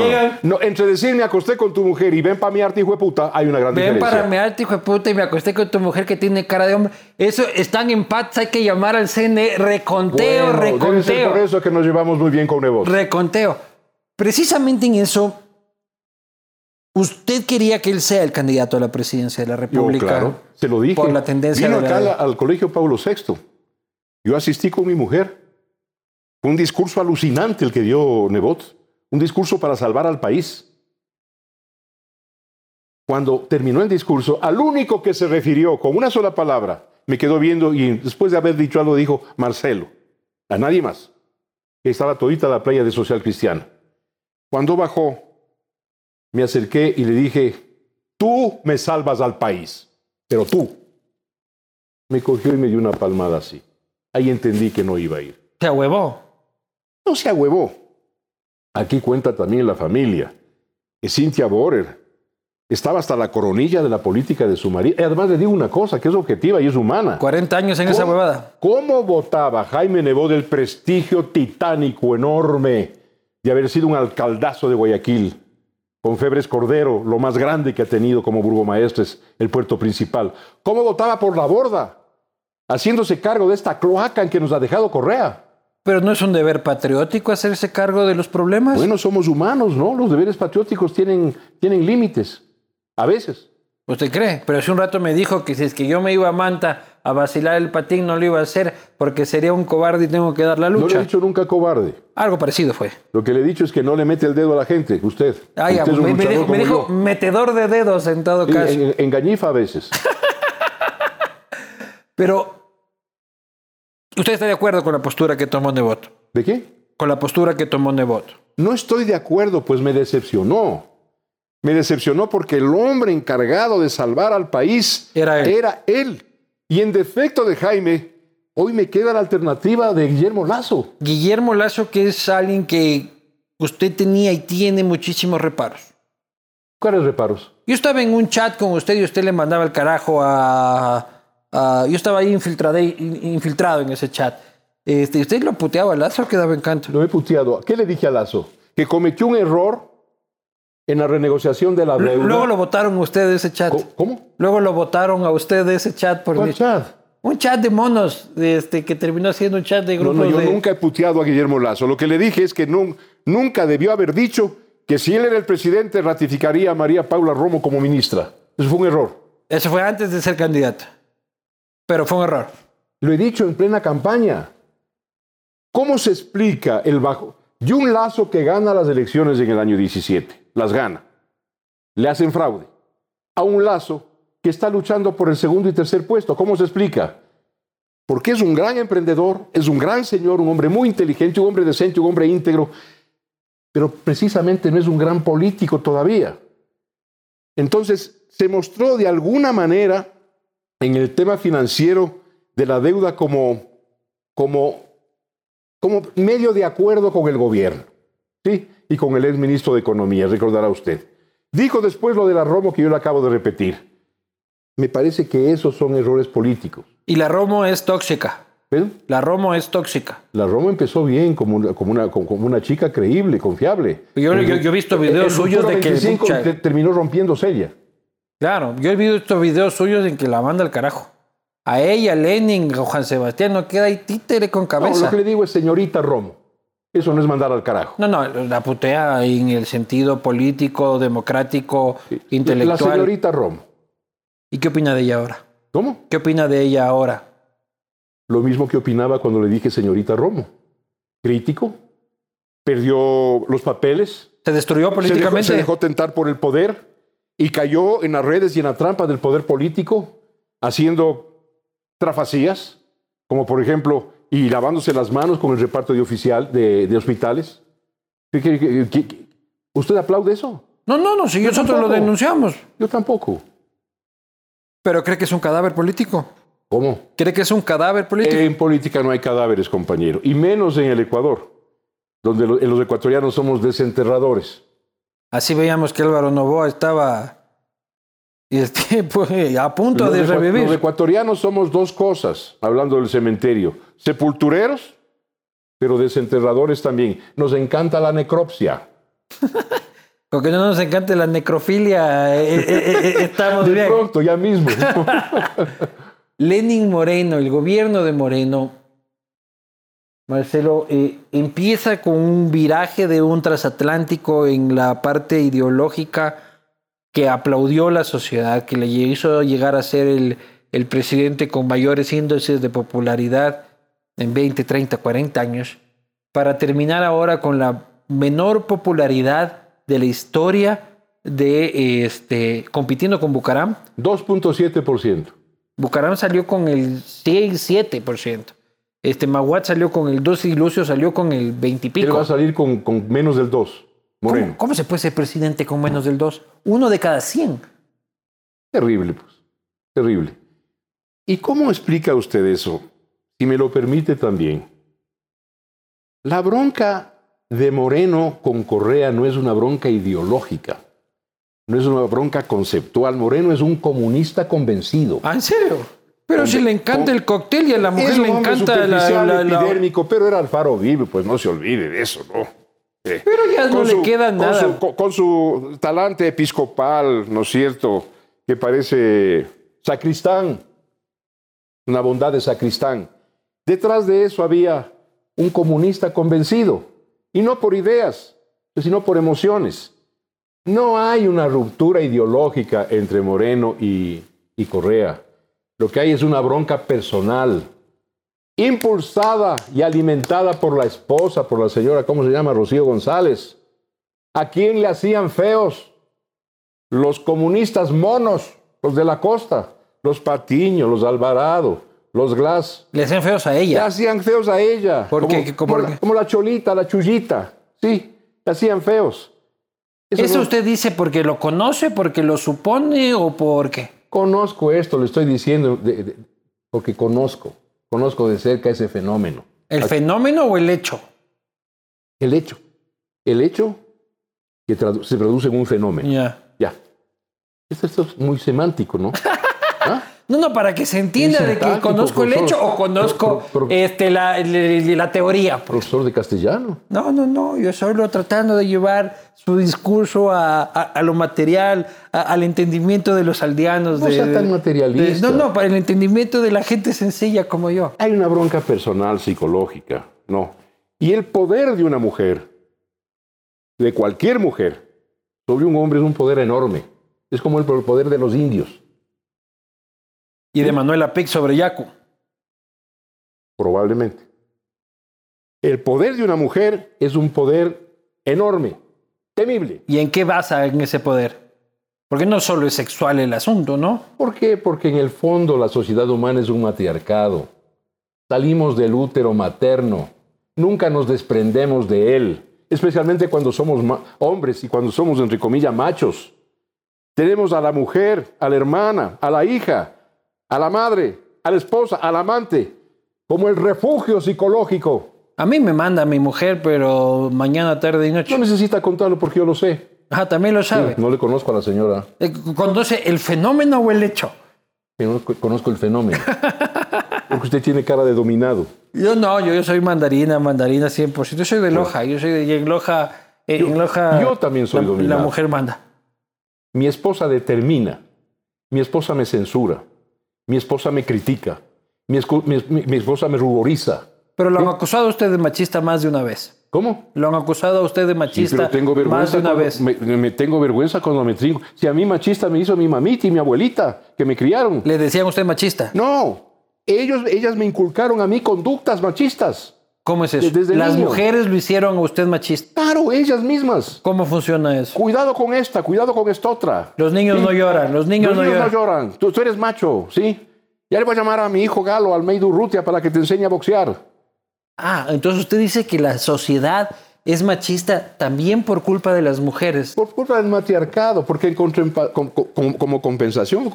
No, no, entre decir me acosté con tu mujer y ven para mi arte, hijo de puta, hay una gran Ven diferencia. para mearte, hijo de puta, y me acosté con tu mujer que tiene cara de hombre. Eso están en paz, hay que llamar al CNE. Reconteo, Bueno, debe ser reconteo. por eso que nos llevamos muy bien con Nebot. Reconteo. Precisamente en eso, usted quería que él sea el candidato a la presidencia de la Yo, República. claro, se lo dije. Por la tendencia Vino la- acá al, al colegio Pablo VI. Yo asistí con mi mujer. Fue un discurso alucinante el que dio Nebot. Un discurso para salvar al país. Cuando terminó el discurso, al único que se refirió con una sola palabra, me quedó viendo y después de haber dicho algo dijo Marcelo. A nadie más. Estaba todita la playa de Social Cristiana. Cuando bajó, me acerqué y le dije, tú me salvas al país, pero tú. Me cogió y me dio una palmada así. Ahí entendí que no iba a ir. Se ahuevó. No se ahuevó. Aquí cuenta también la familia. Que Cynthia Borer estaba hasta la coronilla de la política de su marido. Y además le digo una cosa, que es objetiva y es humana. 40 años en esa ¿Cómo- huevada. ¿Cómo votaba Jaime Nebot del prestigio titánico, enorme, de haber sido un alcaldazo de Guayaquil? Con Febres Cordero, lo más grande que ha tenido como burgomaestres el puerto principal. ¿Cómo votaba por la borda? Haciéndose cargo de esta cloaca en que nos ha dejado Correa. Pero no es un deber patriótico hacerse cargo de los problemas. Bueno, somos humanos, ¿no? Los deberes patrióticos tienen, tienen límites. A veces. ¿Usted cree? Pero hace un rato me dijo que si es que yo me iba a Manta a vacilar el patín, no lo iba a hacer porque sería un cobarde y tengo que dar la No le lucha. he dicho nunca cobarde. Algo parecido fue. Lo que le he dicho es que no le mete el dedo a la gente, usted. Ah, ya, es un me, dijo, me metedor de dedos en todo caso. en- engañifa a veces. Pero, ¿usted está de acuerdo con la postura que tomó Nebot? ¿De qué? Con la postura que tomó Nebot. No estoy de acuerdo, pues me decepcionó. Me decepcionó porque el hombre encargado de salvar al país Era él. Era él. Y en defecto de Jaime, hoy me queda la alternativa de Guillermo Lazo. Guillermo Lazo, que es alguien que usted tenía y tiene muchísimos reparos. ¿Cuáles reparos? Yo estaba en un chat con usted y usted le mandaba el carajo a... a- yo estaba ahí infiltrado, infiltrado en ese chat. Este, ¿Usted lo puteaba a Lazo que daba encanto? Lo he puteado. ¿Qué le dije a Lazo? Que cometió un error en la renegociación de la deuda. Luego lo votaron a usted ese chat. ¿Cómo? Luego lo votaron a usted ese chat por ¿Cuál chat? un chat de monos, este, que terminó siendo un chat de No, grupos no, yo de... nunca he puteado a Guillermo Lazo. Lo que le dije es que nun- nunca debió haber dicho que si él era el presidente ratificaría a María Paula Romo como ministra. Eso fue un error. Eso fue antes de ser candidato. Pero fue un error. Lo he dicho en plena campaña. ¿Cómo se explica el bajo? Y un lazo que gana las elecciones en el año 17, las gana. Le hacen fraude. A un lazo que está luchando por el segundo y tercer puesto. ¿Cómo se explica? Porque es un gran emprendedor, es un gran señor, un hombre muy inteligente, un hombre decente, un hombre íntegro, pero precisamente no es un gran político todavía. Entonces, se mostró de alguna manera en el tema financiero de la deuda como, como, como medio de acuerdo con el gobierno, ¿sí? Y con el ex ministro de Economía, recordará usted. Dijo después lo de la Romo que yo le acabo de repetir. Me parece que esos son errores políticos. Y la Romo es tóxica. ¿Ven? La Romo es tóxica. La Romo empezó bien, como una, como una, como una chica creíble, confiable. Yo- yo- yo he visto videos El suyos Futuro de que 25 mucha- te- terminó rompiéndose ella. Claro, yo he visto estos videos suyos en que la manda al carajo. A ella, a Lenin, Juan Sebastián, no queda ahí títere con No, cabeza. lo que le digo es señorita Romo. Eso no es mandar al carajo. No, no, la putea en el sentido político, democrático, La intelectual. señorita Romo. ¿Y qué opina de ella ahora? ¿Cómo? ¿Qué opina de ella ahora? Lo mismo que opinaba cuando le dije señorita Romo. Crítico. Perdió los papeles. ¿Se destruyó Se dejó, políticamente? se dejó tentar por el poder y cayó en las redes y en la trampa del poder político, haciendo trafacías, como por ejemplo, y lavándose las manos con el reparto de oficial de, de hospitales. ¿Usted aplaude eso? No, no, no, si nosotros lo denunciamos. Yo tampoco. Pero cree que es un cadáver político. ¿Cómo? ¿Cree que es un cadáver político? En política no hay cadáveres, compañero, y menos en el Ecuador, donde lo- los ecuatorianos somos desenterradores. Así veíamos que Álvaro Novoa estaba Este, pues, a punto Los de revivir. Los ecuatorianos somos dos cosas, hablando del cementerio. Sepultureros, pero desenterradores también. Nos encanta la necropsia. Porque no nos encanta la necrofilia, eh, eh, eh, estamos De bien. pronto, ya mismo. Lenin Moreno, el gobierno de Moreno, Marcelo, empieza con un viraje de un transatlántico en la parte ideológica que aplaudió la sociedad, que le hizo llegar a ser el, el presidente con mayores índices de popularidad en 20, 30, 40 años, para terminar ahora con la menor popularidad de la historia de este compitiendo con Bucaram. 2.7%. Bucaram salió con el 6, 7%. Este Maguat salió con el 2 y Lucio salió con el 20 y Él va pico. a salir con, con menos del 2. Moreno. ¿Cómo, cómo se puede ser presidente con menos del 2? Uno de cada 100. Terrible, pues. Terrible. ¿Y cómo explica usted eso? Si me lo permite también. La bronca de Moreno con Correa no es una bronca ideológica. No es una bronca conceptual. Moreno es un comunista convencido. ¿Ah, en serio? Pero si le encanta con- el cóctel y a la mujer le encanta la, la- la- epidérmico, pero era Alfaro Vive, pues no se olvide de eso, ¿no? Eh, Pero ya no le queda con nada. su- con, con su talante episcopal, ¿no es cierto? Que parece sacristán, una bondad de sacristán. Detrás de eso había un comunista convencido, y no por ideas, sino por emociones. No hay una ruptura ideológica entre Moreno y, y Correa. Lo que hay es una bronca personal, impulsada y alimentada por la esposa, por la señora, ¿cómo se llama? Rocío González. ¿A quién le hacían feos? Los comunistas monos, los de la costa, los Patiño, los Alvarado, los Glass. le hacen feos a Le ella. hacían feos a ella. ¿Por como, como la, qué? como la cholita, la chullita. Sí, le hacían feos. ¿Eso no- usted dice porque lo conoce, porque lo supone o por qué? Conozco esto, le estoy diciendo, de- de- porque conozco, conozco de cerca ese fenómeno. ¿El fenómeno o el hecho? El hecho, el hecho que se traduce en un fenómeno. Ya. Ya. Esto, esto es muy semántico, ¿no? No, no, para que se entienda de que conozco el hecho o conozco Pro- pro- este, la, la- la teoría. pues. Profesor de castellano. No, no, no, yo solo tratando de llevar su discurso a, a- a lo material, a- al entendimiento de los aldeanos. No de, sea tan de- materialista. no, no, para el entendimiento de la gente sencilla como yo. Hay una bronca personal, psicológica, no. Y el poder de una mujer, de cualquier mujer, sobre un hombre es un poder enorme. Es como el poder de los indios, Y de Manuela Pic sobre Yacu. probablemente. El poder de una mujer es un poder enorme, temible. ¿Y en qué basa en ese poder? Porque no solo es sexual el asunto, ¿no? ¿Por qué? Porque en el fondo la sociedad humana es un matriarcado. Salimos del útero materno, nunca nos desprendemos de él, especialmente cuando somos hombres y cuando somos, entre comillas, machos. Tenemos a la mujer, a la hermana, a la hija, a la madre, a la esposa, al amante, como el refugio psicológico. A mí me manda mi mujer, pero mañana, tarde y noche. No necesita contarlo porque yo lo sé. Ah, también lo sabe. No le conozco a la señora, Eh, ¿Conoce el fenómeno o el hecho? conozco, conozco el fenómeno. Porque usted tiene cara de dominado. Yo no, yo, yo soy mandarina, mandarina 100%. Yo soy de Loja, yo soy de Loja. eh, en Loja yo también soy la, dominado. La mujer manda. Mi esposa determina, mi esposa me censura, mi esposa me critica, mi, mi- mi- esposa me ruboriza. Pero lo han acusado a usted de machista más de una vez. ¿Cómo? Lo han acusado a usted de Sí, machista pero tengo más de una vez. me, me tengo vergüenza cuando me trinco. Si a mí machista me hizo mi mamita y mi abuelita que me criaron. Le decían usted machista. No, ellos, ellas me inculcaron a mí conductas machistas. ¿Cómo es eso? Desde Las niño. mujeres lo hicieron a usted machista. Claro, ellas mismas. ¿Cómo funciona eso? Cuidado con esta, cuidado con esta otra. Los niños Sí. no lloran, los niños Los no niños lloran. no lloran. Tú, tú eres macho, ¿sí? Ya le voy a llamar a mi hijo Galo, Almeida Urrutia, para que te enseñe a boxear. Ah, entonces usted dice que la sociedad es machista también por culpa de las mujeres. Por culpa del matriarcado, porque contra- com- com- como compensación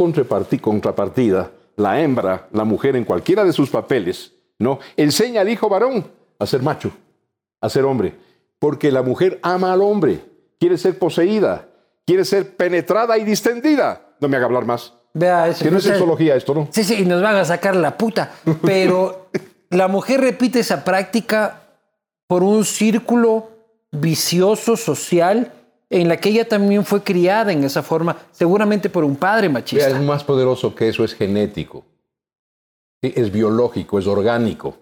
contrapartida, la hembra, la mujer en cualquiera de sus papeles, ¿no? Enseña al hijo varón a ser macho, a ser hombre. Porque la mujer ama al hombre, quiere ser poseída, quiere ser penetrada y distendida. no me haga hablar más. Vea, eso. Que no es sexología esto, ¿no? Sí, sí, y nos van a sacar la puta. Pero la mujer repite esa práctica por un círculo vicioso social en la que ella también fue criada en esa forma, seguramente por un padre Vea, machista. es más poderoso que eso, es genético. Es biológico, es orgánico.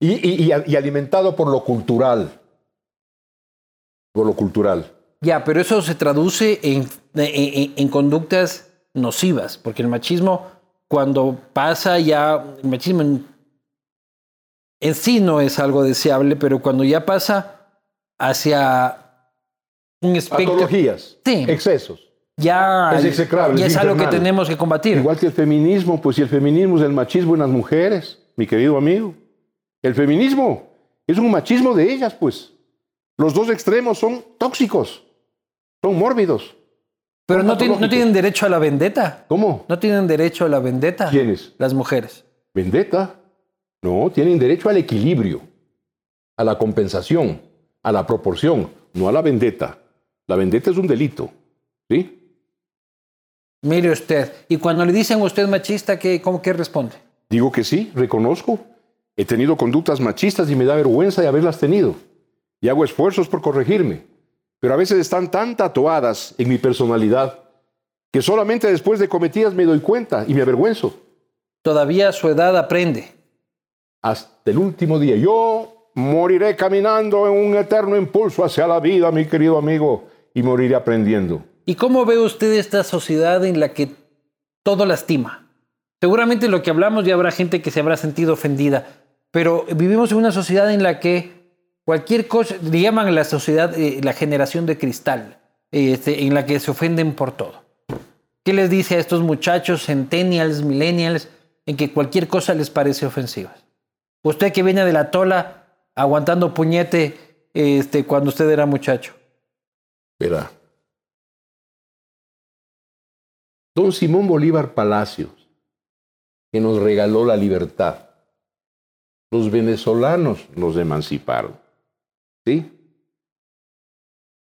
Y, y- y- alimentado por lo cultural. Por lo cultural. Ya, pero eso se traduce en, en- en conductas nocivas, porque el machismo, cuando pasa ya, el machismo en, en sí no es algo deseable, pero cuando ya pasa hacia un espectro, Patologías, Sí. excesos. ya, Es execrable, ya es es algo que tenemos que combatir. Igual que el feminismo, pues si el feminismo es el machismo en las mujeres, mi querido amigo. El feminismo es un machismo de ellas, pues. Los dos extremos son tóxicos, son mórbidos. pero no, tienen- no patológicos. tienen derecho a la vendetta. ¿Cómo? No tienen derecho a la vendetta. ¿Quiénes? Las mujeres. ¿Vendetta? No, tienen derecho al equilibrio, a la compensación, a la proporción, no a la vendetta. La vendetta es un delito, ¿sí? Mire usted. Y cuando le dicen a usted machista, ¿qué, cómo, ¿qué responde? Digo que sí, reconozco. He tenido conductas machistas y me da vergüenza de haberlas tenido. Y hago esfuerzos por corregirme. Pero a veces están tan tatuadas en mi personalidad que solamente después de cometidas me doy cuenta y me avergüenzo. Todavía a su edad aprende. Hasta el último día. Yo moriré caminando en un eterno impulso hacia la vida, mi querido amigo, y moriré aprendiendo. ¿Y cómo ve usted esta sociedad en la que todo lastima? Seguramente lo que hablamos ya habrá gente que se habrá sentido ofendida, pero vivimos en una sociedad en la que cualquier cosa, llaman la sociedad eh, la generación de cristal, este, en la que se ofenden por todo. ¿Qué les dice a estos muchachos, centennials, millennials, en que cualquier cosa les parece ofensiva? Usted que viene de la tola aguantando puñete este, cuando usted era muchacho. Verá. Don Simón Bolívar Palacios, que nos regaló la libertad. Los venezolanos nos emanciparon. ¿Sí?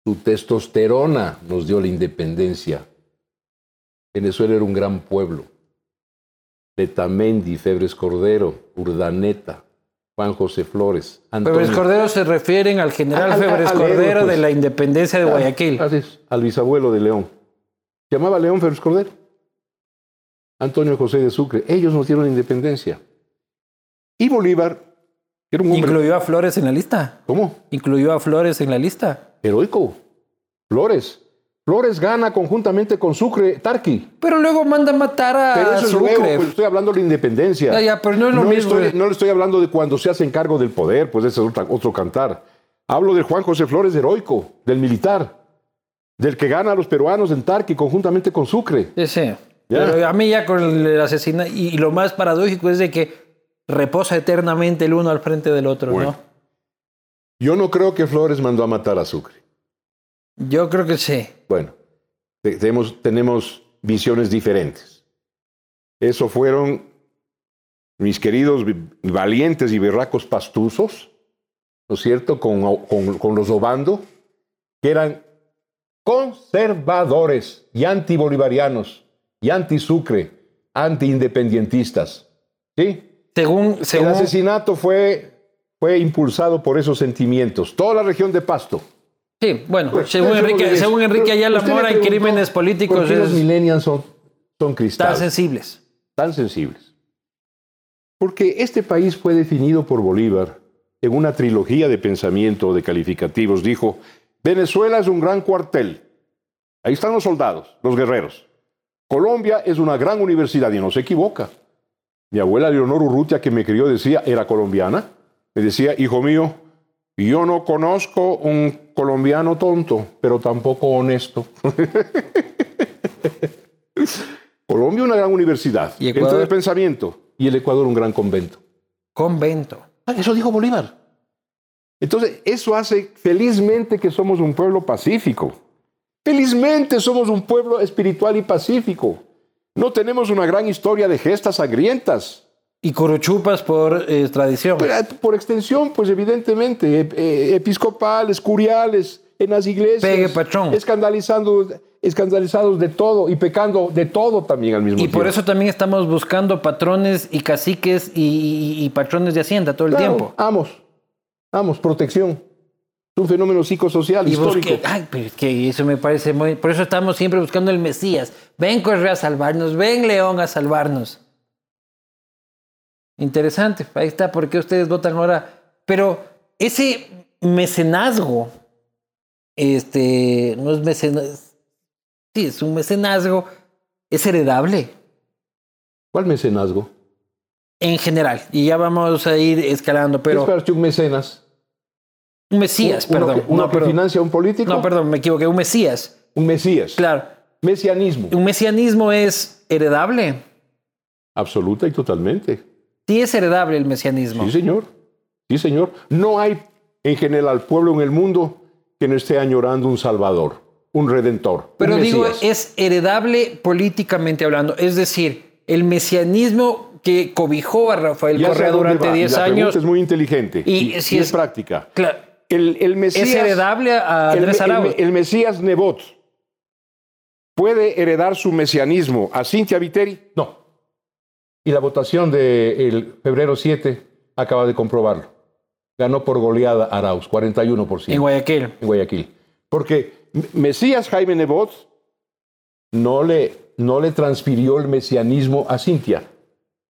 Su testosterona nos dio la independencia. Venezuela era un gran pueblo. Letamendi, Febres Cordero, Urdaneta, Juan José Flores, Antonio. Febres Cordero se refieren al general Al- al- Febres Cordero de pues. la independencia de Guayaquil. Así es, al bisabuelo de León. Se llamaba León Febres Cordero. Antonio José de Sucre. Ellos nos dieron la independencia. Y Bolívar, era un hombre. Incluyó a Flores en la lista. ¿Cómo? Incluyó a Flores en la lista. Heroico. Flores. Flores gana conjuntamente con Sucre, Tarqui. Pero luego manda a matar Pero a eso es Sucre. luego, pues estoy hablando de la independencia. Ya, ya, pero no es lo mismo. Estoy, no le estoy hablando de cuando se hace cargo del poder, pues ese es otro cantar. Hablo de Juan José Flores heroico, del militar, del que gana a los peruanos en Tarqui conjuntamente con Sucre. Sí, sí. Ya. Pero a mí ya con el asesinato... Y, y lo más paradójico es de que reposa eternamente el uno al frente del otro, Bueno. Yo no creo que Flores mandó a matar a Sucre. ¿no? Yo creo que sí. Bueno, te- tenemos, tenemos visiones diferentes. Eso fueron mis queridos valientes y berracos pastuzos, ¿no es cierto?, con, con- con los Obando, que eran conservadores y antibolivarianos y anti-sucre, anti-independentistas. ¿Sí? Según... El asesinato fue, fue impulsado por esos sentimientos. Toda la región de Pasto. sí, bueno, Pues, según Enrique, según Enrique Ayala Mora, en crímenes ¿por políticos los millennials son, son cristales? sensibles. tan sensibles? Porque este país fue definido por Bolívar en una trilogía de pensamiento de calificativos. Dijo, Venezuela es un gran cuartel. Ahí están los soldados, los guerreros. Colombia es una gran universidad y no se equivoca. Mi abuela Leonor Urrutia, que me crió, decía, era colombiana. Me decía, hijo mío, yo no conozco un colombiano tonto, pero tampoco honesto. Colombia una gran universidad, ¿Y centro Ecuador? de pensamiento, y el Ecuador un gran convento. Convento. Ah, Eso dijo Bolívar. Entonces, eso hace felizmente que somos un pueblo pacífico. Felizmente somos un pueblo espiritual y pacífico. No tenemos una gran historia de gestas sangrientas. Y curuchupas por eh, tradición. Eh, por extensión, pues evidentemente, ep- eh, episcopales, curiales, en las iglesias. Pegue, patrón. Escandalizando, escandalizados de todo y pecando de todo también al mismo Y tiempo. por eso también estamos buscando patrones y caciques y, y- y patrones de hacienda todo el Claro, tiempo. Amos, amos, protección. Es un fenómeno psicosocial, Y histórico. busque, ay, pero es que eso me parece muy. Por eso estamos siempre buscando el Mesías. Ven Correa a salvarnos, ven León a salvarnos. Interesante, ahí está, ¿por qué ustedes votan ahora? Pero ese mecenazgo, este, no es mecenazgo, sí, es un mecenazgo, es heredable ¿Cuál mecenazgo? en general, y ya vamos a ir escalando, ¿Qué es pero para usted un mecenas? Un Mesías, uno perdón. que, uno no, que perdón. financia a un político. no, perdón, me equivoqué, un Mesías, Un mesías. claro. Mesianismo. Un mesianismo es heredable. Absoluta y totalmente. Sí es heredable el mesianismo. Sí, señor. Sí, señor. No hay en general pueblo en el mundo que no esté añorando un salvador, un redentor. Pero un digo, es heredable políticamente hablando. Es decir, el mesianismo que cobijó a Rafael Ya Correa durante va, y 10 la años, es muy inteligente Y y, si y es- es, práctica. claro, El, el Mesías, es heredable a el, Andrés el- Arauz. el Mesías Nebot puede heredar su mesianismo a Cintia Viteri. No. Y la votación del febrero 7 acaba de comprobarlo. Ganó por goleada Arauz, 41% en Guayaquil. en Guayaquil. Porque Mesías Jaime Nebot no le, no le transfirió el mesianismo a Cintia.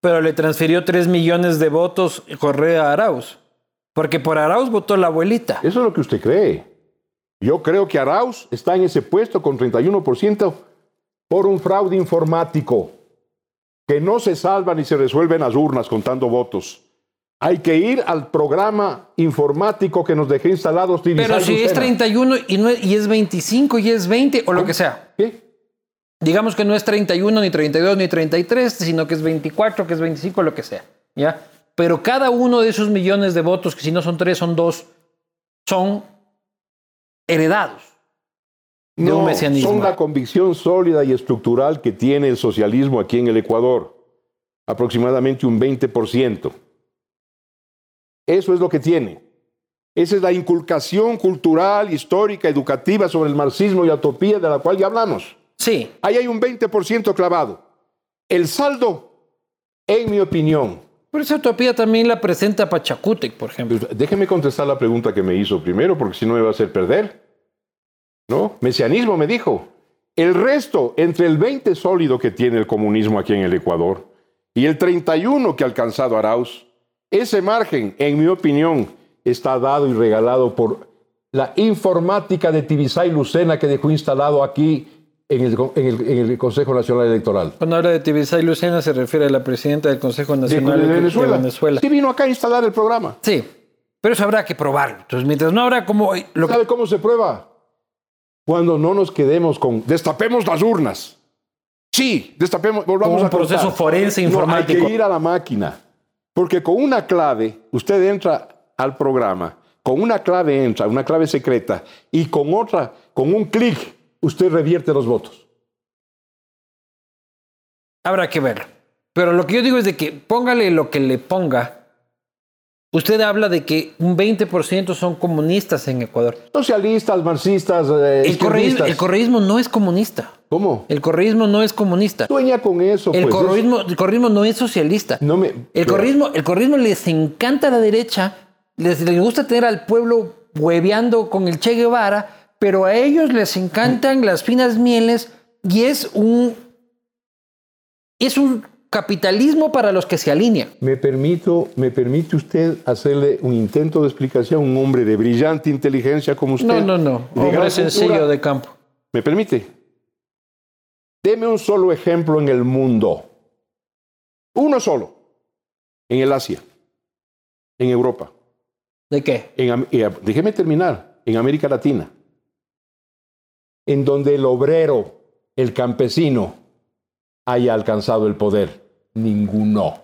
Pero le transfirió 3 millones de votos Correa a Arauz. Porque por Arauz votó la abuelita. Eso es lo que usted cree. Yo creo que Arauz está en ese puesto con 31% por un fraude informático que no se salva ni se resuelve en las urnas contando votos. Hay que ir al programa informático que nos dejé instalados. Pero si es Lucena. 31 y, no es, y es 25 y es 20 o lo que sea. ¿Qué? Digamos que no es 31, ni 32, ni 33, sino que es 24, que es 25, lo que sea. ¿Ya? Pero cada uno de esos millones de votos, que si no son tres, son dos, son heredados. de un mesianismo. Son la convicción sólida y estructural que tiene el socialismo aquí en el Ecuador. Aproximadamente un 20%. Eso es lo que tiene. Esa es la inculcación cultural, histórica, educativa sobre el marxismo y la utopía de la cual ya hablamos. Sí, Ahí hay un 20% clavado. El saldo, en mi opinión, pero esa utopía también la presenta Pachacútec, por ejemplo. Pues, Déjeme contestar la pregunta que me hizo primero, porque si no me va a hacer perder. ¿No? Mesianismo me dijo. El resto, entre el 20 sólido que tiene el comunismo aquí en el Ecuador y el 31 que ha alcanzado Arauz, ese margen, en mi opinión, está dado y regalado por la informática de Tibisay Lucena que dejó instalado aquí en el, en el- en el Consejo Nacional Electoral. Cuando habla de Tibisay Lucena se refiere a la presidenta del Consejo De, Nacional de de Venezuela. Venezuela. Sí vino acá a instalar el programa. Sí, pero eso habrá que probarlo. Entonces, mientras no habrá como... Lo que- ¿Sabe cómo se prueba? Cuando no nos quedemos con destapemos las urnas. Sí, destapemos, volvamos Con un a contar. proceso forense informático. No, hay que ir a la máquina. Porque con una clave, usted entra al programa, con una clave entra, una clave secreta, y con otra, con un clic, usted revierte los votos. Habrá que verlo. Pero lo que yo digo es de que póngale lo que le ponga. Usted habla de que un 20% son comunistas en Ecuador. Socialistas, marxistas, eh, El correísmo, el correísmo no es comunista. ¿Cómo? El correísmo no es comunista. Sueña con eso. El pues, es- el correísmo no es socialista. No me- El correísmo, el correísmo les encanta a la derecha, les, les gusta tener al pueblo hueveando con el Che Guevara, pero a ellos les encantan las finas mieles y es un es un capitalismo para los que se alinean. Me permito, me permite usted hacerle un intento de explicación a un hombre de brillante inteligencia como usted. No, no, no. Hombre sencillo de campo. ¿Me permite? Deme un solo ejemplo en el mundo. Uno solo. En el Asia. En Europa. ¿De qué? En, eh, déjeme terminar. En América Latina. En donde el obrero, el campesino, haya alcanzado el poder. Ninguno.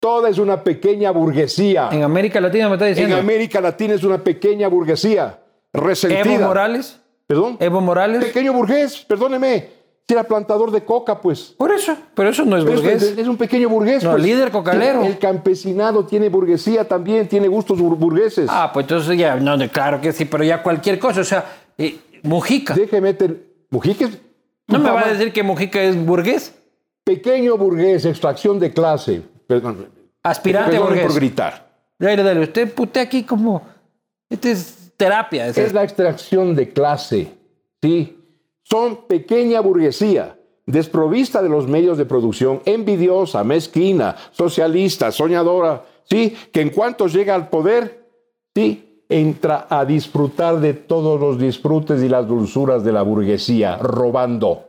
Toda es una pequeña burguesía. En América Latina me está En diciendo. América Latina es una pequeña burguesía. Resentida. Evo Morales. ¿Perdón? Evo Morales. Pequeño burgués, perdóneme. Si era plantador de coca, pues. Por eso, pero eso no es Pero burgués. Es, es un pequeño burgués. No, pues. líder cocalero. El campesinado tiene burguesía también, tiene gustos bur- burgueses. Ah, pues entonces ya, no, claro que sí, pero ya cualquier cosa, o sea, eh, Mujica. Déjeme meter. Mujica es ¿No me va a decir que Mujica es burgués? Pequeño burgués, extracción de clase. Perdón. Aspirante Perdón burgués. por gritar. Dale, dale, usted putea aquí como... Este es terapia. es- Es la extracción de clase. ¿sí? Son pequeña burguesía, desprovista de los medios de producción, envidiosa, mezquina, socialista, soñadora, ¿sí? que en cuanto llega al poder, ¿sí? Entra a disfrutar de todos los disfrutes y las dulzuras de la burguesía, robando.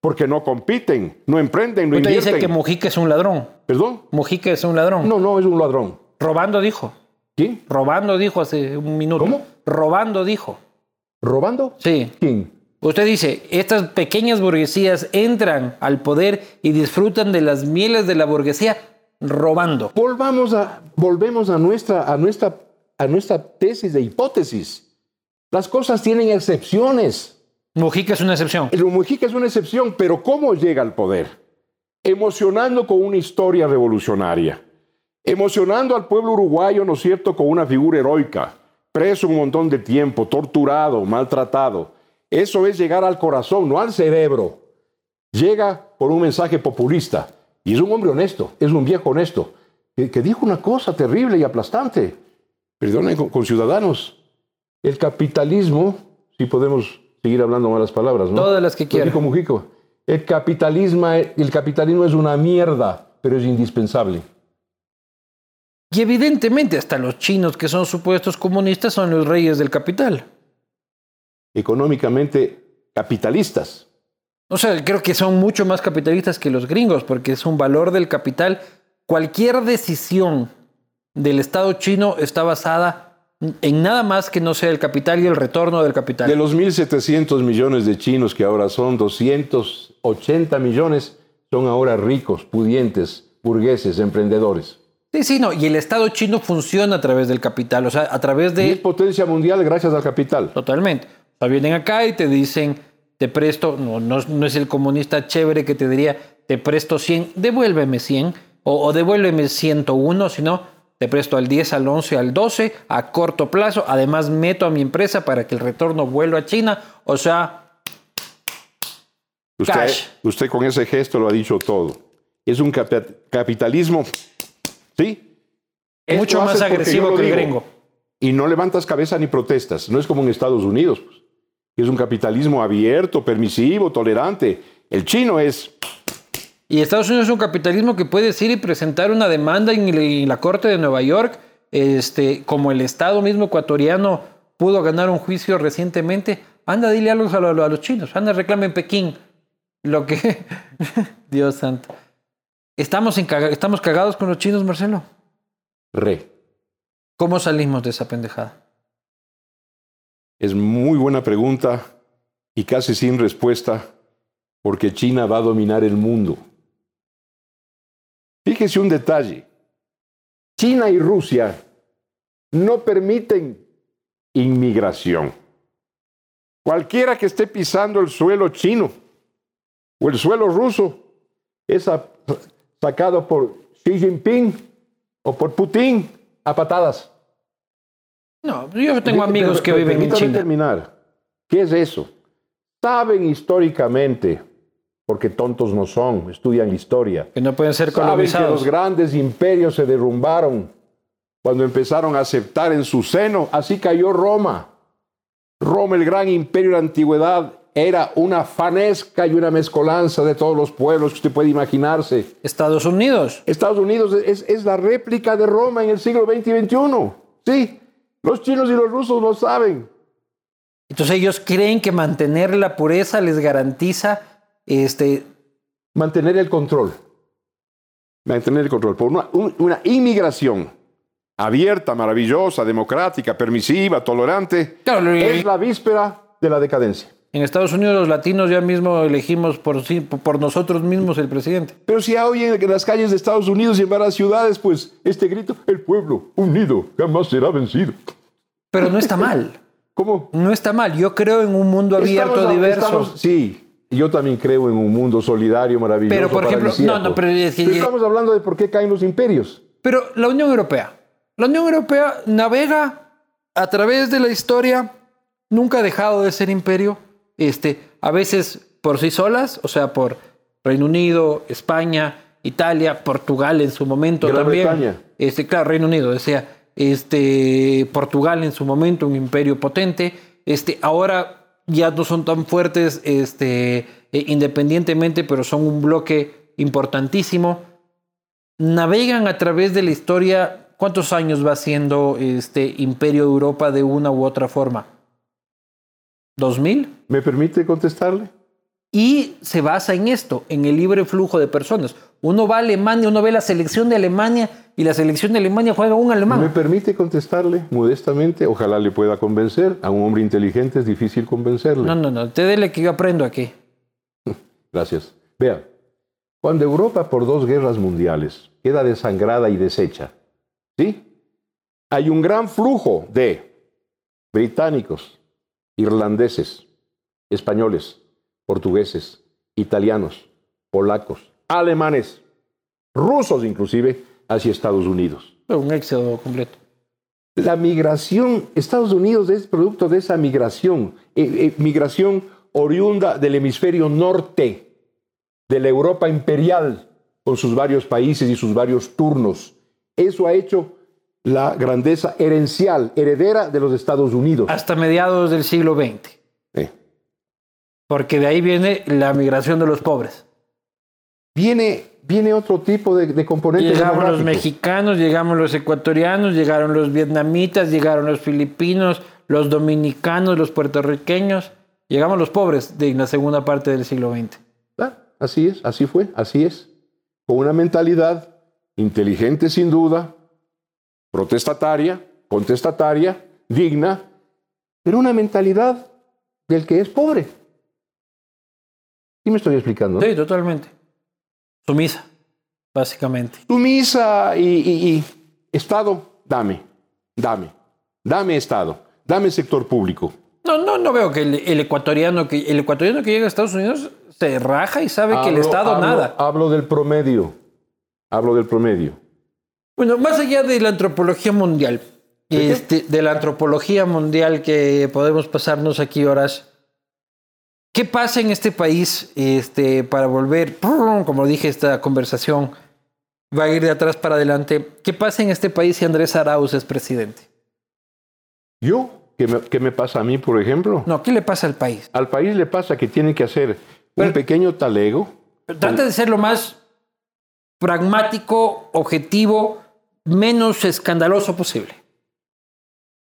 Porque no compiten, no emprenden, no Usted dice que Mujica es un ladrón. ¿Perdón? Mujica es un ladrón. No, no, es un ladrón. Robando dijo. ¿Quién? Robando dijo hace un minuto. ¿Cómo? Robando dijo. ¿Robando? Sí. ¿Quién? Usted dice, estas pequeñas burguesías entran al poder y disfrutan de las mieles de la burguesía robando. Volvamos a, volvemos a nuestra, a, nuestra, a nuestra tesis de hipótesis. Las cosas tienen excepciones. Mujica es una excepción. El Mujica es una excepción, pero ¿cómo llega al poder? Emocionando con una historia revolucionaria. Emocionando al pueblo uruguayo, ¿no es cierto?, con una figura heroica. Preso un montón de tiempo, torturado, maltratado. Eso es llegar al corazón, no al cerebro. Llega por un mensaje populista. Y es un hombre honesto, es un viejo honesto, que, que dijo una cosa terrible y aplastante. Perdonen con, con ciudadanos. El capitalismo, si podemos seguir hablando malas palabras, ¿no? Todas las que Lo quiera. dijo Mujico. El capitalismo, el capitalismo es una mierda, pero es indispensable. Y evidentemente hasta los chinos que son supuestos comunistas son los reyes del capital. Económicamente capitalistas. O sea, creo que son mucho más capitalistas que los gringos porque es un valor del capital. Cualquier decisión del Estado chino está basada en nada más que no sea el capital y el retorno del capital. De los 1.700 millones de chinos que ahora son 280 millones, son ahora ricos, pudientes, burgueses, emprendedores. Sí, sí, no. Y el Estado chino funciona a través del capital, o sea, a través Y es de... potencia mundial gracias al capital. Totalmente. O sea, vienen acá y te dicen, te presto, no, no, no es el comunista chévere que te diría, te presto 100, devuélveme 100, o, o devuélveme 101, sino te presto al 10, al 11, al 12, a corto plazo, además meto a mi empresa para que el retorno vuelva a China, o sea, Usted, Cash. usted con ese gesto lo ha dicho todo. Es un capi- capitalismo, ¿sí? Esto mucho más agresivo que el gringo. Y no levantas cabeza ni protestas. No es como en Estados Unidos, pues, es un capitalismo abierto, permisivo, tolerante. El chino es, Y Estados Unidos es un capitalismo que puede ir y presentar una demanda en, la Corte de Nueva York, este, como el Estado mismo ecuatoriano pudo ganar un juicio recientemente. Anda, dile algo a, lo- a los chinos, anda, reclame en Pekín. Lo que... Dios santo. ¿Estamos, en caga- ¿Estamos cagados con los chinos, Marcelo? re. ¿Cómo salimos de esa pendejada? Es muy buena pregunta y casi sin respuesta, porque China va a dominar el mundo. Fíjese un detalle. China y Rusia no permiten inmigración. Cualquiera que esté pisando el suelo chino o el suelo ruso es sacado por Xi Jinping o por Putin a patadas. No, yo tengo amigos que viven en China. terminar. ¿Qué es eso? Saben históricamente, porque tontos no son, estudian historia. Que no pueden ser Saben que los colonizados. grandes imperios se derrumbaron cuando empezaron a aceptar en su seno. Así cayó Roma. Roma, el gran imperio de la antigüedad, era una fanesca y una mezcolanza de todos los pueblos que usted puede imaginarse. Estados Unidos. Estados Unidos es, es la réplica de Roma en el siglo XX y XXI. Sí, los chinos y los rusos lo saben. Entonces ellos creen que mantener la pureza les garantiza este, Mantener el control. Mantener el control. Por una, un- una inmigración abierta, maravillosa, democrática, permisiva, tolerante, Claro, es la víspera de la decadencia. En Estados Unidos los latinos ya mismo elegimos por, sí- por nosotros mismos el presidente. Pero si hoy en las calles de Estados Unidos y en varias ciudades, pues este grito, el pueblo unido jamás será vencido. Pero no está mal. ¿Cómo? No está mal. Yo creo en un mundo abierto, Estamos- diverso. estamos- sí, yo también creo en un mundo solidario, maravilloso. Pero, por ejemplo, no, no, pero, es que, estamos hablando de por qué caen los imperios. Pero la Unión Europea, la Unión Europea navega a través de la historia, nunca ha dejado de ser imperio, este, a veces por sí solas, o sea, por Reino Unido, España, Italia, Portugal en su momento Gran también. Bretaña. Este, claro, Reino Unido, decía, este, Portugal en su momento, un imperio potente. Este, ahora ya no son tan fuertes este, eh, independientemente, pero son un bloque importantísimo. Navegan a través de la historia. ¿Cuántos años va siendo este Imperio de Europa de una u otra forma? ¿2000? ¿Me permite contestarle? Y se basa en esto, en el libre flujo de personas. Uno va a Alemania, uno ve la selección de Alemania y la selección de Alemania juega un ¿Me alemán. permite contestarle modestamente? Ojalá le pueda convencer. A un hombre inteligente es difícil convencerle. No, no, no, te dele que yo aprendo aquí. Gracias. Vea, cuando Europa por dos guerras mundiales queda desangrada y deshecha, ¿sí? Hay un gran flujo de británicos, irlandeses, españoles, portugueses, italianos, polacos, alemanes, rusos inclusive, hacia Estados Unidos. Un éxodo completo. La migración, Estados Unidos es producto de esa migración, eh, eh, migración oriunda del hemisferio norte, de la Europa imperial, con sus varios países y sus varios turnos. Eso ha hecho la grandeza herencial, heredera de los Estados Unidos. Hasta mediados del siglo XX. Eh, Porque de ahí viene la migración de los pobres. Viene, viene otro tipo de, de componente Llegaron los mexicanos, llegamos los ecuatorianos, llegaron los vietnamitas, llegaron los filipinos, los dominicanos, los puertorriqueños. Llegamos los pobres de la segunda parte del siglo XX. Ah, Así es, así fue, así es. Con una mentalidad inteligente sin duda, protestataria, contestataria, digna, pero una mentalidad del que es pobre. ¿Sí me estoy explicando? Sí, totalmente. Sumisa, básicamente. Sumisa y, y- y Estado, dame, dame, dame Estado, dame sector público. No, no, no veo que el, el ecuatoriano que el ecuatoriano que llega a Estados Unidos se raja y sabe que el Estado hablo- nada. Hablo del promedio, hablo del promedio. Bueno, más allá de la antropología mundial, qué? este, de la antropología mundial que podemos pasarnos aquí horas, ¿qué pasa en este país este, para volver, como dije, esta conversación va a ir de atrás para adelante? ¿Qué pasa en este país si Andrés Arauz es presidente? Yo, ¿qué me, qué me pasa a mí, por ejemplo? No, ¿qué le pasa al país? Al país le pasa que tiene que hacer un pequeño talego. Trata de ser lo más pragmático, objetivo, menos escandaloso posible.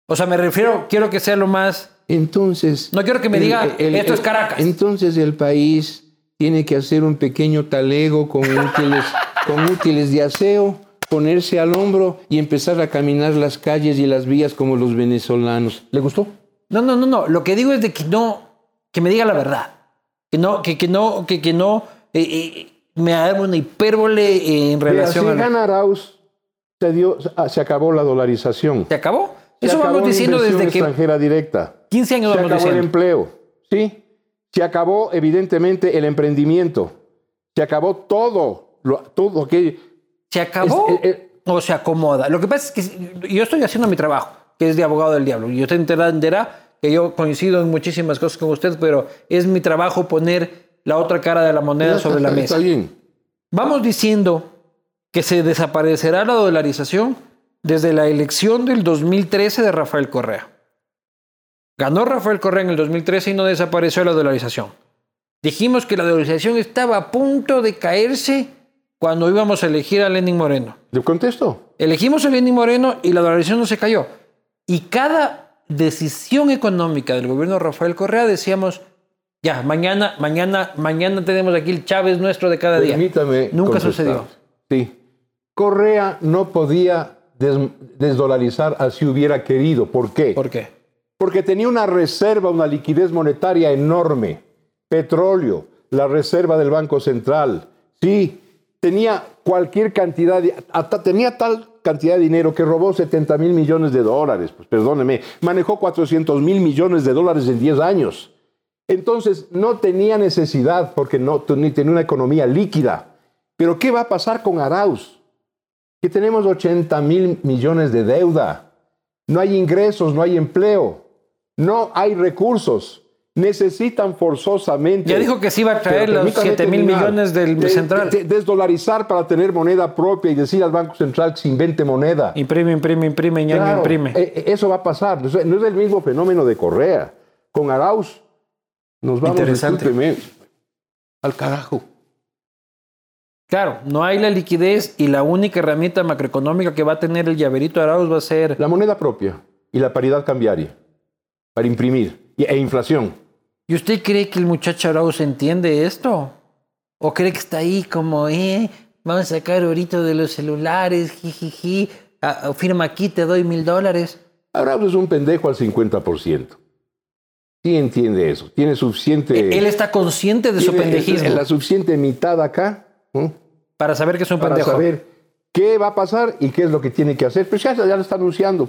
O sea, me refiero, quiero que sea lo más... Entonces. No quiero que me diga, esto es Caracas. Entonces el país tiene que hacer un pequeño talego con útiles, con útiles de aseo, ponerse al hombro y empezar a caminar las calles y las vías como los venezolanos. ¿Le gustó? No, no, no, no. Lo que digo es de que no, que me diga la verdad. Que no, que, que no, que, que no eh, eh, me haga una hipérbole en Mira, si relación a... gana Arauz, se, dio, se acabó la dolarización. ¿Se acabó? Se Eso vamos diciendo desde que extranjera directa. 15 años Se acabó el diciendo. empleo, ¿sí? Se acabó, evidentemente, el emprendimiento. Se acabó todo, lo, todo aquello. ¿Se acabó Es- o se acomoda? Lo que pasa es que yo estoy haciendo mi trabajo, que es de abogado del diablo. Y usted entenderá que yo coincido en muchísimas cosas con usted, pero es mi trabajo poner la otra cara de la moneda sobre la mesa. Está bien. Vamos diciendo que se desaparecerá la dolarización desde la elección del 2013 de Rafael Correa. Ganó Rafael Correa en el 2013 y no desapareció la dolarización. Dijimos que la dolarización estaba a punto de caerse cuando íbamos a elegir a Lenin Moreno. ¿Le contesto? Elegimos a Lenin Moreno y la dolarización no se cayó. Y cada decisión económica del gobierno de Rafael Correa decíamos, ya, mañana, mañana, mañana tenemos aquí el Chávez nuestro de cada día. Permítame. Nunca contestar. sucedió. Sí. Correa no podía des- desdolarizar así hubiera querido. ¿Por qué? ¿Por qué? Porque tenía una reserva, una liquidez monetaria enorme. Petróleo, la reserva del Banco Central. Sí, tenía cualquier cantidad, de- hasta tenía tal cantidad de dinero que robó 70 mil millones de dólares. Pues perdóneme, manejó 400 mil millones de dólares en 10 años. Entonces no tenía necesidad porque no ni tenía una economía líquida. Pero ¿qué va a pasar con Arauz? Que tenemos 80 mil millones de deuda. No hay ingresos, no hay empleo, no hay recursos. Necesitan forzosamente. Ya dijo que sí iba a traer los permítame 7 mil millones del De- central. de- desdolarizar para tener moneda propia y decir al Banco Central que se invente moneda. Imprime, imprime, imprime, ñaño, Claro, imprime. eh, eh, eso va a pasar. No es el mismo fenómeno de Correa. Con Arauz nos vamos, Interesante. al carajo. Claro, no hay la liquidez y la única herramienta macroeconómica que va a tener el llaverito Arauz va a ser La moneda propia y la paridad cambiaria para imprimir e inflación. ¿Y usted cree que el muchacho Arauz entiende esto? ¿O cree que está ahí como, eh, vamos a sacar ahorita de los celulares, jijiji, firma aquí, te doy mil dólares? Arauz es un pendejo al 50%. Sí entiende eso. Tiene suficiente... Él está consciente de su pendejismo La suficiente mitad acá ¿no? para saber que es un para pendejo. saber qué va a pasar y qué es lo que tiene que hacer. Pues ya, ya lo está anunciando.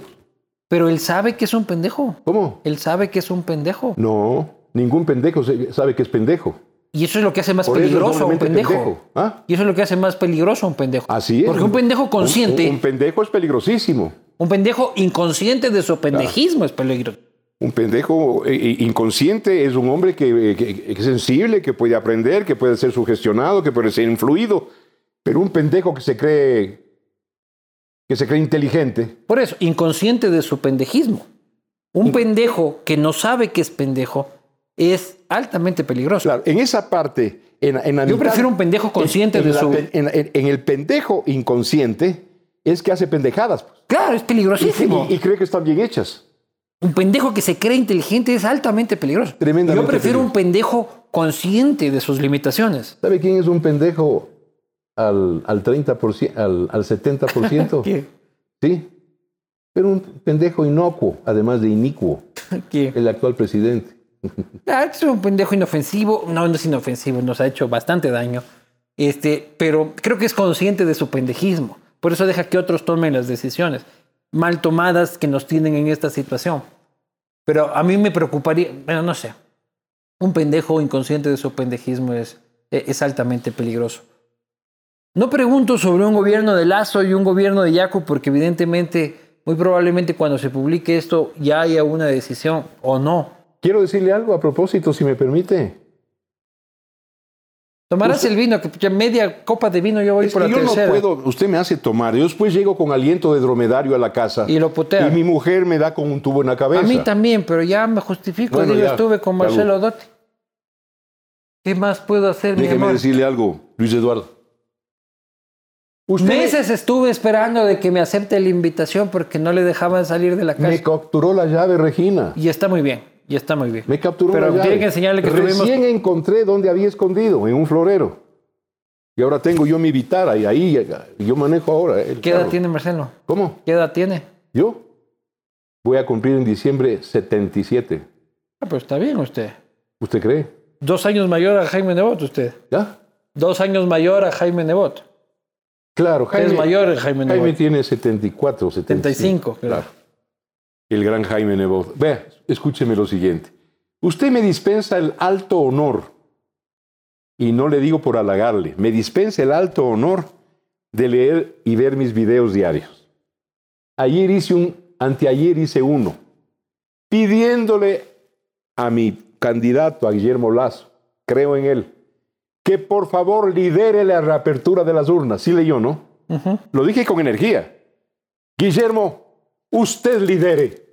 Pero él sabe que es un pendejo. ¿Cómo? Él sabe que es un pendejo. No, ningún pendejo sabe que es pendejo. Y eso es lo que hace más Por peligroso a un pendejo. pendejo. ¿Ah? Y eso es lo que hace más peligroso a un pendejo. Así es. Porque un pendejo consciente, Un, un, un pendejo es peligrosísimo. pendejo inconsciente de su pendejismo es peligroso. Un pendejo eh, eh, inconsciente es un hombre que, que- que es sensible, que puede aprender, que puede ser sugestionado, que puede ser influido. Pero un pendejo que se cree que se cree inteligente, Por eso, inconsciente de su pendejismo. Un pendejo que no sabe que es pendejo es altamente peligroso. claro, en esa parte, en, en la Yo mitad- prefiero un pendejo consciente en de la su... en, el pendejo inconsciente es que hace pendejadas pues. Claro, es y, peligrosísimo. y- y cree que están bien hechas. Un pendejo que se cree inteligente es altamente peligroso. Tremendamente Yo prefiero peligroso. un pendejo consciente de sus limitaciones. ¿Sabe quién es un pendejo al, al 30%, al, al 70%? ¿Qué? Sí. Pero un pendejo inocuo, además de inicuo, ¿Qué? el actual presidente. Ah, es un pendejo inofensivo. No, no es inofensivo, nos ha hecho bastante daño. Este, pero creo que es consciente de su pendejismo. Por eso deja que otros tomen las decisiones mal tomadas que nos tienen en esta situación. Pero a mí me preocuparía, bueno, no sé. Un pendejo inconsciente de su pendejismo es, es altamente peligroso. No pregunto sobre un gobierno de Lazo y un gobierno de Yacu porque evidentemente, muy probablemente cuando se publique esto ya haya una decisión o no. Quiero decirle algo a propósito, si me permite. Tomarás el vino, que ya media copa de vino yo voy Es por que la yo tercera. no puedo, usted me hace tomar, yo después llego con aliento de dromedario a la casa Y lo putea. y mi mujer me da con un tubo en la cabeza. A mí también, pero ya me justifico. Bueno, digo, ya, estuve con salud. Marcelo Dotti. ¿Qué más puedo hacer, mi Déjeme amor? decirle algo, Luis Eduardo. Usted Meses estuve esperando de que me acepte la invitación porque no le dejaban salir de la casa. me capturó la llave, Regina. Y está muy bien, y está muy bien. Me capturó Pero llave. tiene que enseñarle que estuvimos... Recién encontré donde había escondido, en un florero. Y ahora tengo yo mi vitara y ahí yo manejo ahora. el ¿Qué edad tiene Marcelo? ¿Cómo? ¿Qué edad tiene? ¿Yo? Voy a cumplir en diciembre 77. Ah, pues está bien usted. ¿Usted cree? Dos años mayor a Jaime Nebot usted. ¿Ya? Dos años mayor a Jaime Nebot. Claro, Jaime. es mayor Jaime Nebot. Jaime tiene 74, 75. 75, claro. El gran Jaime Nebot. Vea, escúcheme lo siguiente. Usted me dispensa el alto honor, y no le digo por halagarle, me dispensa el alto honor de leer y ver mis videos diarios. Ayer hice un, anteayer hice uno, pidiéndole a mi candidato, a Guillermo Lazo, creo en él, que por favor lidere la reapertura de las urnas. Sí leyó, ¿no? Lo dije con energía. Guillermo, usted lidere.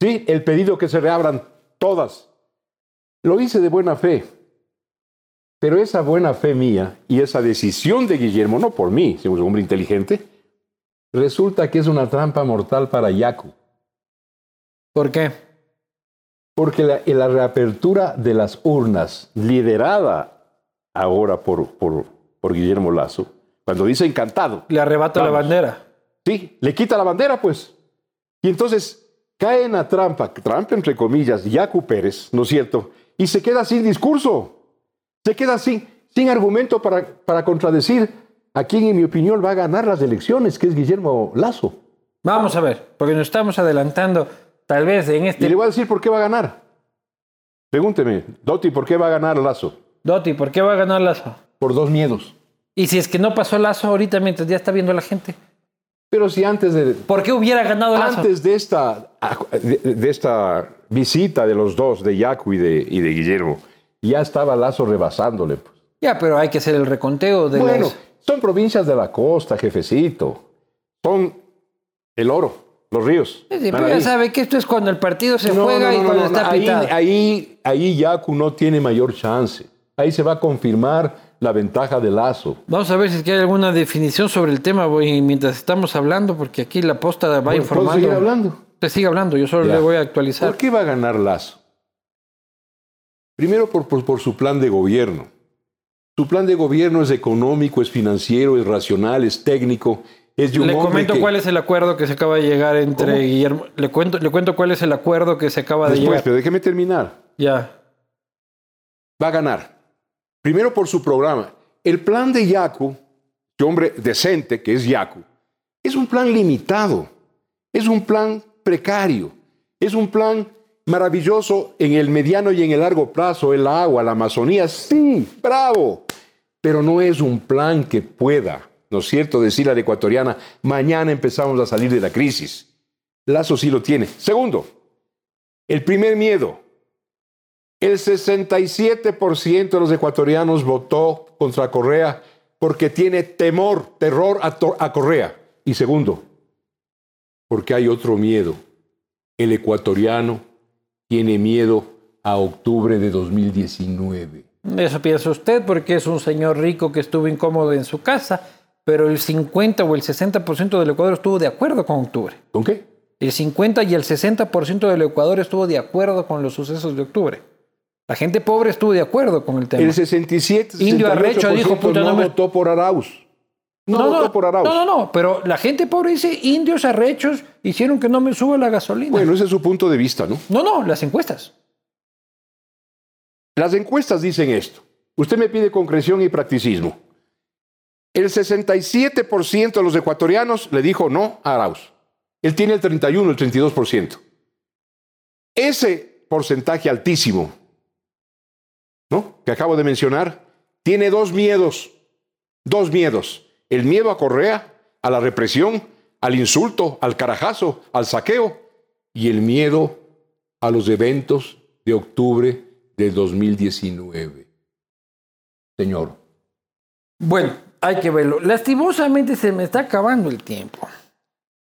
Sí, el pedido que se reabran todas. Lo hice de buena fe. Pero esa buena fe mía y esa decisión de Guillermo, no por mí, sino un hombre inteligente, resulta que es una trampa mortal para Yacu. ¿Por qué? Porque la, la reapertura de las urnas, liderada ahora por, por, por Guillermo Lazo, cuando dice encantado, Le arrebato la bandera. Sí, le quita la bandera, pues. Y entonces cae en la trampa, trampa entre comillas, Yacu Pérez, ¿no es cierto? Y se queda sin discurso. Se queda sin, sin argumento para, para contradecir a quien, en mi opinión, va a ganar las elecciones, que es Guillermo Lazo. Vamos a ver, porque nos estamos adelantando tal vez en Y este... le voy a decir por qué va a ganar. Pregúnteme, Dotti, ¿por qué va a ganar Lazo? Dotti, ¿por qué va a ganar Lazo? Por dos miedos. Y si es que no pasó Lazo ahorita mientras ya está viendo la gente. Pero si antes de, ¿Por qué hubiera ganado Lazo? antes de esta, de, de esta visita de los dos, de Yacu y de, y de Guillermo, ya estaba Lazo rebasándole. pues. Ya, pero hay que hacer el reconteo de Bueno, las- son provincias de la costa, jefecito. Son el oro, los ríos. Sí, pero ya sabe que esto es cuando el partido se No, juega no, y no, cuando no, está no, ahí, pitado. ahí, ahí Yacu no tiene mayor chance. Ahí se va a confirmar la ventaja de Lazo. Vamos a ver si es que hay alguna definición sobre el tema voy, mientras estamos hablando, porque aquí la posta va ¿Puedo informando. seguir hablando? Usted sigue hablando, yo solo Ya. le voy a actualizar. ¿Por qué va a ganar Lazo? Primero por, por- por su plan de gobierno. Su plan de gobierno es económico, es financiero, es racional, es técnico. Es de un Le comento que- cuál es el acuerdo que se acaba de llegar entre ¿Cómo? Guillermo. Le cuento, le cuento cuál es el acuerdo que se acaba de Después, llegar. pero déjeme terminar. Ya. Va a ganar. Primero por su programa. El plan de Yacu, este hombre decente que es Yacu, es un plan limitado. Es un plan precario. Es un plan maravilloso en el mediano y en el largo plazo. El agua, la Amazonía, sí, bravo. Pero no es un plan que pueda, ¿no es cierto?, decir a la ecuatoriana, mañana empezamos a salir de la crisis. Lazo sí lo tiene. Segundo, el primer miedo. El 67% de los ecuatorianos votó contra Correa porque tiene temor, terror a, Correa. Y segundo, porque hay otro miedo. El ecuatoriano tiene miedo a octubre de 2019. Eso piensa usted porque es un señor rico que estuvo incómodo en su casa, pero el 50 o el 60% del Ecuador estuvo de acuerdo con octubre. ¿Con qué? El 50 y el 60% del Ecuador estuvo de acuerdo con los sucesos de octubre. La gente pobre estuvo de acuerdo con el tema. El 67 Indio Arrecho dijo, 68% puta, no no votó por Arauz. No, votó por Arauz. no, no, no, pero la gente pobre dice, indios arrechos hicieron que no me suba la gasolina. Bueno, ese es su punto de vista, ¿no? No, no, las encuestas. Las encuestas dicen esto. Usted me pide concreción y practicismo. El 67% de los ecuatorianos le dijo no a Arauz. Él tiene el 31, el 32%. Ese porcentaje altísimo, ¿no? Que acabo de mencionar, tiene dos miedos. Dos miedos. El miedo a Correa, a la represión, al insulto, al carajazo, al saqueo y el miedo a los eventos de octubre de 2019. Señor, Bueno, hay que verlo. Lastimosamente se me está acabando el tiempo.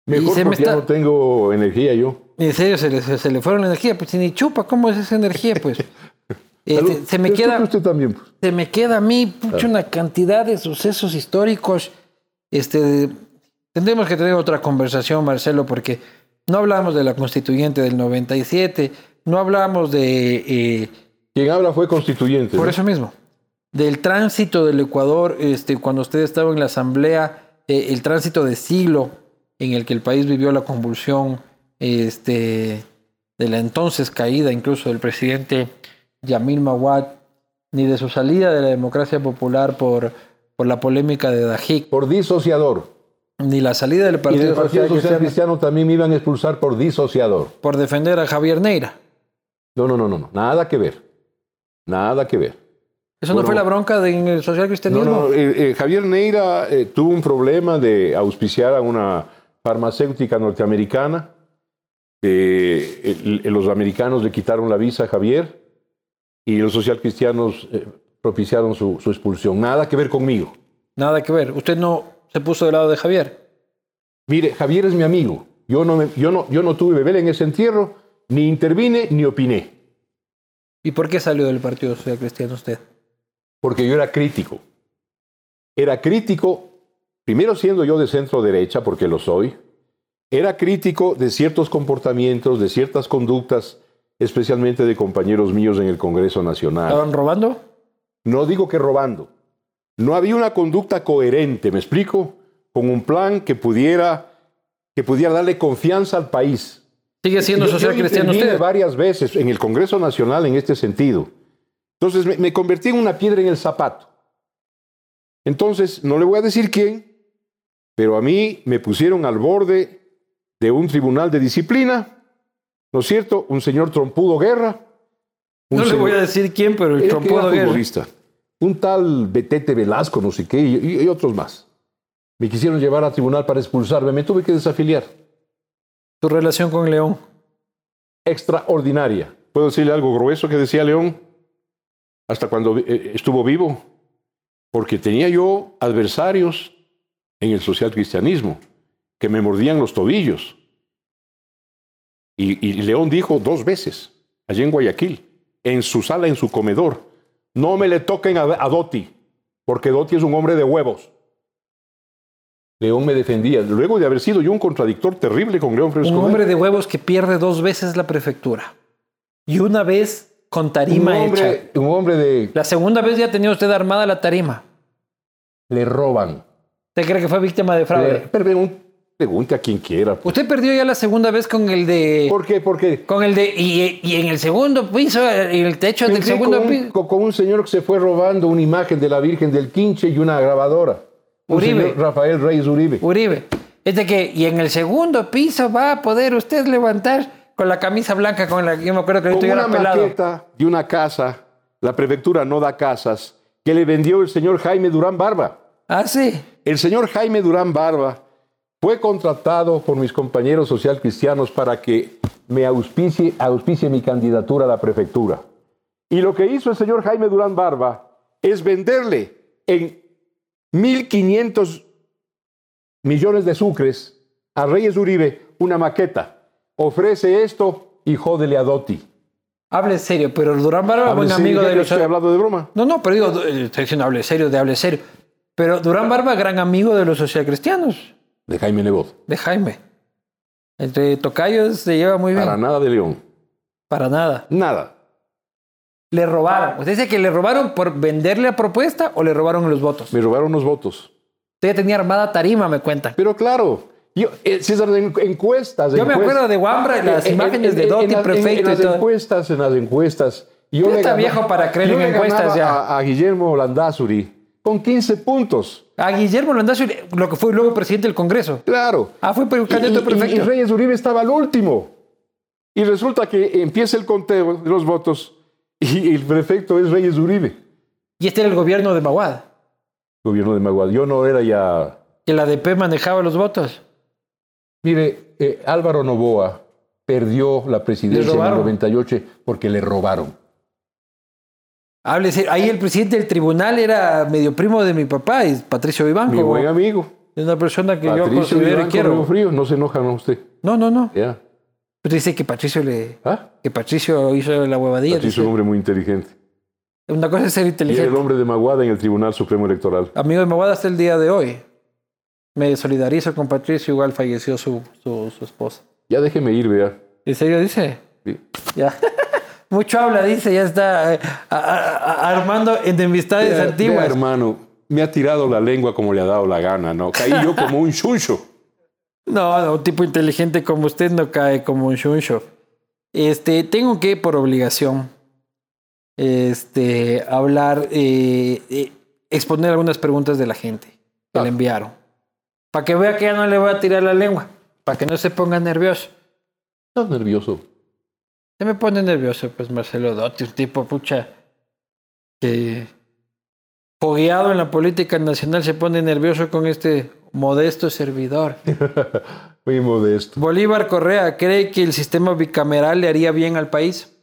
mejor se me porque ya está- no tengo energía yo. En serio, se le, se, le fueron la energía. Pues si ni chupa, ¿cómo es esa energía? Pues Salud. se me queda... Usted también. pues. se me queda a mí pucha, una cantidad de sucesos históricos. Este, tendremos que tener otra conversación, Marcelo, porque no hablamos de la constituyente del 97, no hablamos de, eh, Quien habla fue constituyente. por ¿no? eso mismo, del tránsito del Ecuador, este, cuando usted estaba en la asamblea, eh, el tránsito de siglo en el que el país vivió la convulsión este, de la entonces caída incluso del presidente Yamil Mawad, ni de su salida de la democracia popular por, por la polémica de Dajik, Por disociador. ni la salida del Y Partido, del Partido Social Social Cristiano Cristiano también me iban a expulsar por disociador. por defender a Javier Neira. No, no, no, no, no. Nada que ver. Nada que ver. ¿Eso no fue la bronca del social No, cristianismo? no, eh, eh, Javier Neira eh, tuvo un problema de auspiciar a una farmacéutica norteamericana. El- el- los americanos le quitaron la visa a Javier y los socialcristianos eh, propiciaron su, su expulsión. Nada que ver conmigo. Nada que ver. Usted no se puso del lado de Javier. Mire, Javier es mi amigo. Yo no, me- yo no, yo no tuve bebé en ese entierro, ni intervine ni opiné, ¿Y por qué salió del Partido Social Cristiano usted? porque yo era crítico. Era crítico, primero siendo yo de centro derecha, porque lo soy, era crítico de ciertos comportamientos, de ciertas conductas, especialmente de compañeros míos en el Congreso Nacional. ¿Estaban robando? No digo que robando. No había una conducta coherente, ¿me explico? Con un plan que pudiera, que pudiera darle confianza al país. ¿Sigue siendo social yo cristiano usted? varias veces en el Congreso Nacional en este sentido. Entonces me, me convertí en una piedra en el zapato. Entonces, no le voy a decir quién, pero a mí me pusieron al borde de un tribunal de disciplina, ¿no es cierto? Un señor trompudo guerra, Un No le señor- voy a decir quién, pero el trompudo Guerra. futbolista. Un tal Betete Velasco, no sé qué, y, y- y otros más. Me quisieron llevar a tribunal para expulsarme. Me tuve que desafiliar. Tu relación con León. Extraordinaria. ¿Puedo decirle algo grueso que decía León? Hasta cuando eh, estuvo vivo. Porque tenía yo adversarios en el social cristianismo que me mordían los tobillos. Y, y León dijo dos veces, allí en Guayaquil, en su sala, en su comedor, no me le toquen a, a Dotti, porque Dotti es un hombre de huevos. León me defendía, luego de haber sido yo un contradictor terrible con León Fresco. Un hombre de huevos que pierde dos veces la prefectura. Y una vez con un tarima hecha. hombre, un hombre de... La segunda vez ya tenía usted armada la tarima. Le roban. ¿Usted cree que fue víctima de Le- fraude? pero pregunte a quien quiera. pues. Usted perdió ya la segunda vez con el de... ¿Por qué? Porque Con el de... Y, y en el segundo piso, en el techo del segundo con, un, piso. con- con un señor que se fue robando una imagen de la Virgen del Quinche y una grabadora. Un Uribe. señor Rafael Reyes Uribe. Uribe. Es de que, y en el segundo piso va a poder usted levantar con la camisa blanca con la yo me acuerdo que Con una pelado. maqueta de una casa, la prefectura no da casas, que le vendió el señor Jaime Durán Barba. Ah, sí. El señor Jaime Durán Barba fue contratado por mis compañeros social cristianos para que me auspicie, auspicie mi candidatura a la prefectura. Y lo que hizo el señor Jaime Durán Barba es venderle en 1.500 millones de sucres a Reyes Uribe una maqueta. Ofrece esto y jódele a Dotti. Hable serio, pero Durán Barba, Hable buen serio, amigo ya de los... Estoy hablando de broma. No, no, pero digo, eh, estoy diciendo hable serio, de hable serio. Pero Durán Barba, gran amigo de los socialcristianos, De Jaime Nebot. de Jaime. Entre tocayos se lleva muy bien. Para nada de León. Para nada. Nada. Le robaron. ¿Usted dice que le robaron por venderle la propuesta o le robaron los votos? Me robaron los votos. Usted ya tenía armada tarima, me cuentan. Pero claro, yo, eh, César, en encuestas. Yo me acuerdo de Wambra las En- en- imágenes de en- Dotti, en las- en- prefecto en y las todo. encuestas, en las encuestas. Yo está ganaba- viejo para creer en encuestas ya. A, a Guillermo Landazuri con 15 puntos. A Guillermo Landazzo, lo que fue luego presidente del Congreso. Claro. Ah, fue Y, candidato y- y perfecto. Reyes Uribe estaba al último. Y resulta que empieza el conteo de los votos y el prefecto es Reyes Uribe. Y este era el gobierno de Maguad, Gobierno de Maguad. Yo no era ya. que la DP manejaba los votos. Mire, eh, Álvaro Novoa perdió la presidencia en el robaron? 98 porque le robaron. Hable serio. Ahí el presidente del tribunal era medio primo de mi papá, es Patricio Vivanco. Mi buen amigo. Es una persona que yo considero y quiero. Río Frío. No se enoja, ¿no? Usted. No, no, no. Ya. Pero dice que Patricio le... ¿Ah? Que Patricio hizo la huevadilla. Patricio es un hombre muy inteligente. Una cosa es ser Y era el inteligente. hombre de Maguada en el Tribunal Supremo Electoral. Amigo de Maguad hasta el día de hoy. Me solidarizo con Patricio, igual falleció su, su, su esposa. Ya déjeme ir, vea. ¿En serio dice? Sí. Ya. Mucho habla, dice, ya está eh, a- a- a- armando enemistades Vea, antiguas. vea, hermano, me ha tirado la lengua como le ha dado la gana, ¿no? Caí yo como un chuncho. No, no, un tipo inteligente como usted no cae como un shuncho. Este, tengo que, por obligación, este, hablar, eh, eh, exponer algunas preguntas de la gente que Ah. le enviaron. Para que vea que ya no le voy a tirar la lengua. Para que no se ponga nervioso. Estás nervioso. Se me pone nervioso, pues Marcelo Dotti, un tipo, pucha, que fogueado en la política nacional se pone nervioso con este modesto servidor. Muy modesto. Bolívar Correa cree que el sistema bicameral le haría bien al país.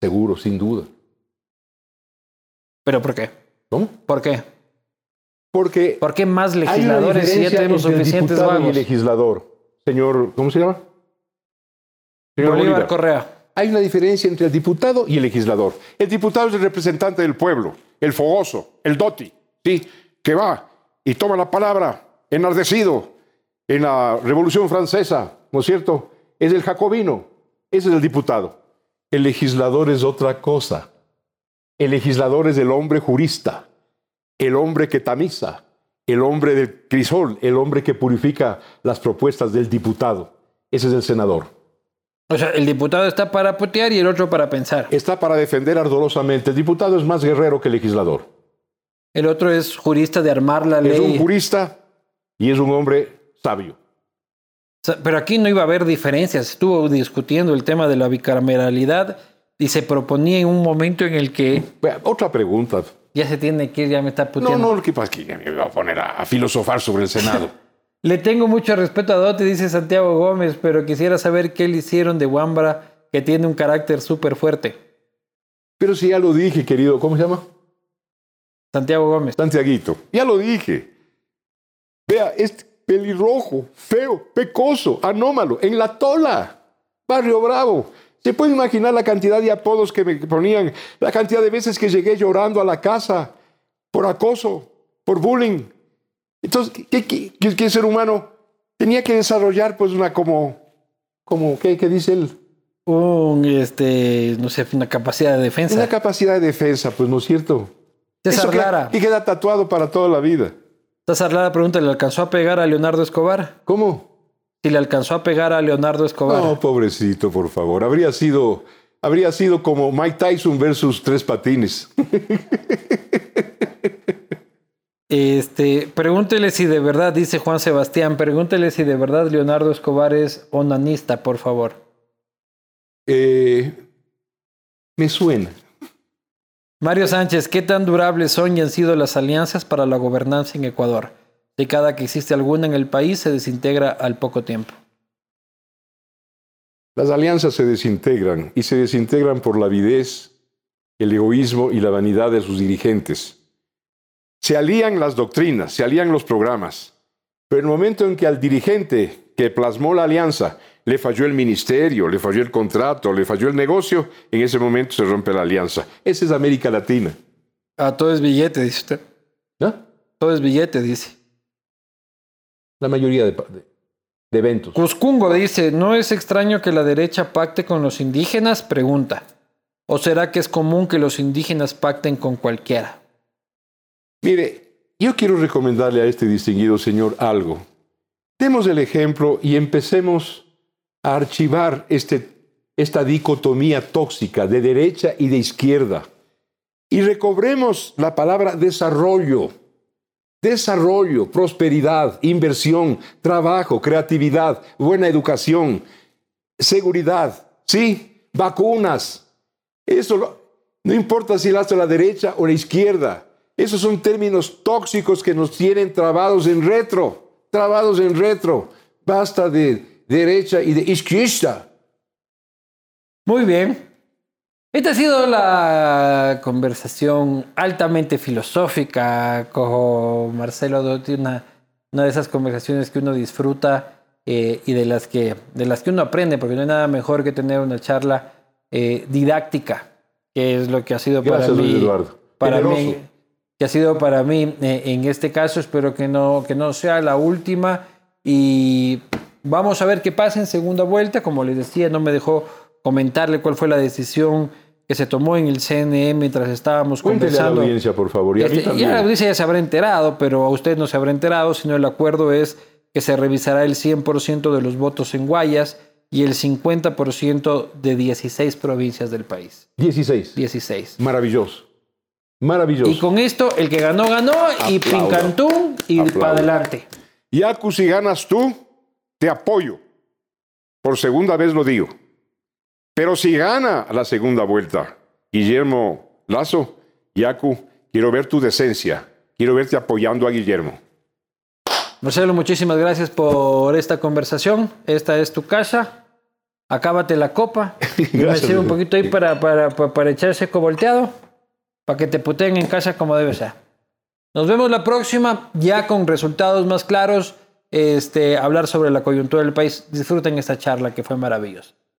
Seguro, sin duda. ¿Pero por qué? ¿Cómo? ¿Por qué? Porque ¿Por qué más legisladores si ya tenemos suficientes diputado y vagos? legislador. Señor, ¿cómo se llama? Señor Bolívar Bolívar. Correa. Hay una diferencia entre el diputado y el legislador. El diputado es el representante del pueblo, el fogoso, el doti, ¿sí? que va y toma la palabra enardecido en la Revolución Francesa, ¿no es cierto? Es el jacobino, ese es el diputado. El legislador es otra cosa. El legislador es el hombre jurista, el hombre que tamiza, el hombre del crisol, el hombre que purifica las propuestas del diputado. Ese es el senador. O sea, el diputado está para putear y el otro para pensar. está para defender ardorosamente. El diputado es más guerrero que legislador. El otro es jurista de armar la Es un ley. jurista y es un hombre sabio. Pero aquí no iba a haber diferencias. Estuvo discutiendo el tema de la bicameralidad y se proponía en un momento en el que Otra pregunta. ya se tiene que ir, ya me está No, puteando. no, lo que pasa es que ya me voy a poner a, a filosofar sobre el Senado. Le tengo mucho respeto a Dote, dice Santiago Gómez, pero quisiera saber qué le hicieron de Wambra, que tiene un carácter súper fuerte. Pero si ya lo dije, querido, ¿cómo se llama? Santiago Gómez. Santiaguito. Ya lo dije. Vea, este pelirrojo, feo, pecoso, anómalo, en la tola, Barrio Bravo. ¿Se puede imaginar la cantidad de apodos que me ponían? La cantidad de veces que llegué llorando a la casa por acoso, por bullying. Entonces, ¿qué, qué- qué- qué ser humano tenía que desarrollar pues una como, como ¿qué, qué dice él? Un, este, no sé, una capacidad de defensa. Una capacidad de defensa, pues no es cierto. César Eso Lara. y queda tatuado para toda la vida. César Lara pregunta, ¿le alcanzó a pegar a Leonardo Escobar? ¿Cómo? Si le alcanzó a pegar a Leonardo Escobar. No, pobrecito, por favor. Habría sido, habría sido como Mike Tyson versus tres patines. Este, pregúntele si de verdad, dice Juan Sebastián, pregúntele si de verdad Leonardo Escobar es onanista, por favor. Eh, me suena. Mario Sánchez, ¿qué tan durables son y han sido las alianzas para la gobernanza en Ecuador? De cada que existe alguna en el país se desintegra al poco tiempo. Las alianzas se desintegran y se desintegran por la avidez, el egoísmo y la vanidad de sus dirigentes. Se alían las doctrinas, se alían los programas, pero en el momento en que al dirigente que plasmó la alianza le falló el ministerio, le falló el contrato, le falló el negocio, en ese momento se rompe la alianza. Esa es América Latina. Ah, todo es billete, dice usted. ¿no? Todo es billete, dice. La mayoría de, de- de eventos. Cuscungo dice, ¿no es extraño que la derecha pacte con los indígenas? Pregunta. ¿O será que es común que los indígenas pacten con cualquiera? Mire, yo quiero recomendarle a este distinguido señor algo. Demos el ejemplo y empecemos a archivar este, esta dicotomía tóxica de derecha y de izquierda. Y recobremos la palabra desarrollo. Desarrollo, prosperidad, inversión, trabajo, creatividad, buena educación, seguridad, sí, vacunas. Eso lo- no importa si la hace la derecha o la izquierda. Esos son términos tóxicos que nos tienen trabados en retro, trabados en retro. Basta de derecha y de izquierda. Muy bien. Esta ha sido la conversación altamente filosófica con Marcelo Dotti, una, una de esas conversaciones que uno disfruta eh, y de las, que, de las que uno aprende, porque no hay nada mejor que tener una charla eh, didáctica, que es lo que ha sido Gracias, para mí. Eduardo. Para Generoso. mí, que ha sido para mí eh, en este caso, espero que no, que no sea la última y vamos a ver qué pasa en segunda vuelta. Como les decía, no me dejó comentarle cuál fue la decisión que se tomó en el CNE mientras estábamos Cuéntele a la conversando. audiencia, por favor. Y a mí Este, ya también. la audiencia ya se habrá enterado, pero a usted no se habrá enterado, sino el acuerdo es que se revisará el 100% de los votos en Guayas y el 50% de 16 provincias del país. 16. 16. Maravilloso. Maravilloso. Y con esto, el que ganó, ganó, y Aplaudo. Pincantú, y para adelante. Yacu, si ganas tú, te apoyo. Por segunda vez lo digo. Pero si gana la segunda vuelta, Guillermo Lazo, Yacu, quiero ver tu decencia. Quiero verte apoyando a Guillermo. Marcelo, muchísimas gracias por esta conversación. Esta es tu casa. Acábate la copa. Me Gracias, sirve un poquito ahí para, para, para, para echar seco volteado. Para que te puteen en casa como debe ser. Nos vemos la próxima, ya con resultados más claros. Este, hablar sobre la coyuntura del país. Disfruten esta charla que fue maravillosa.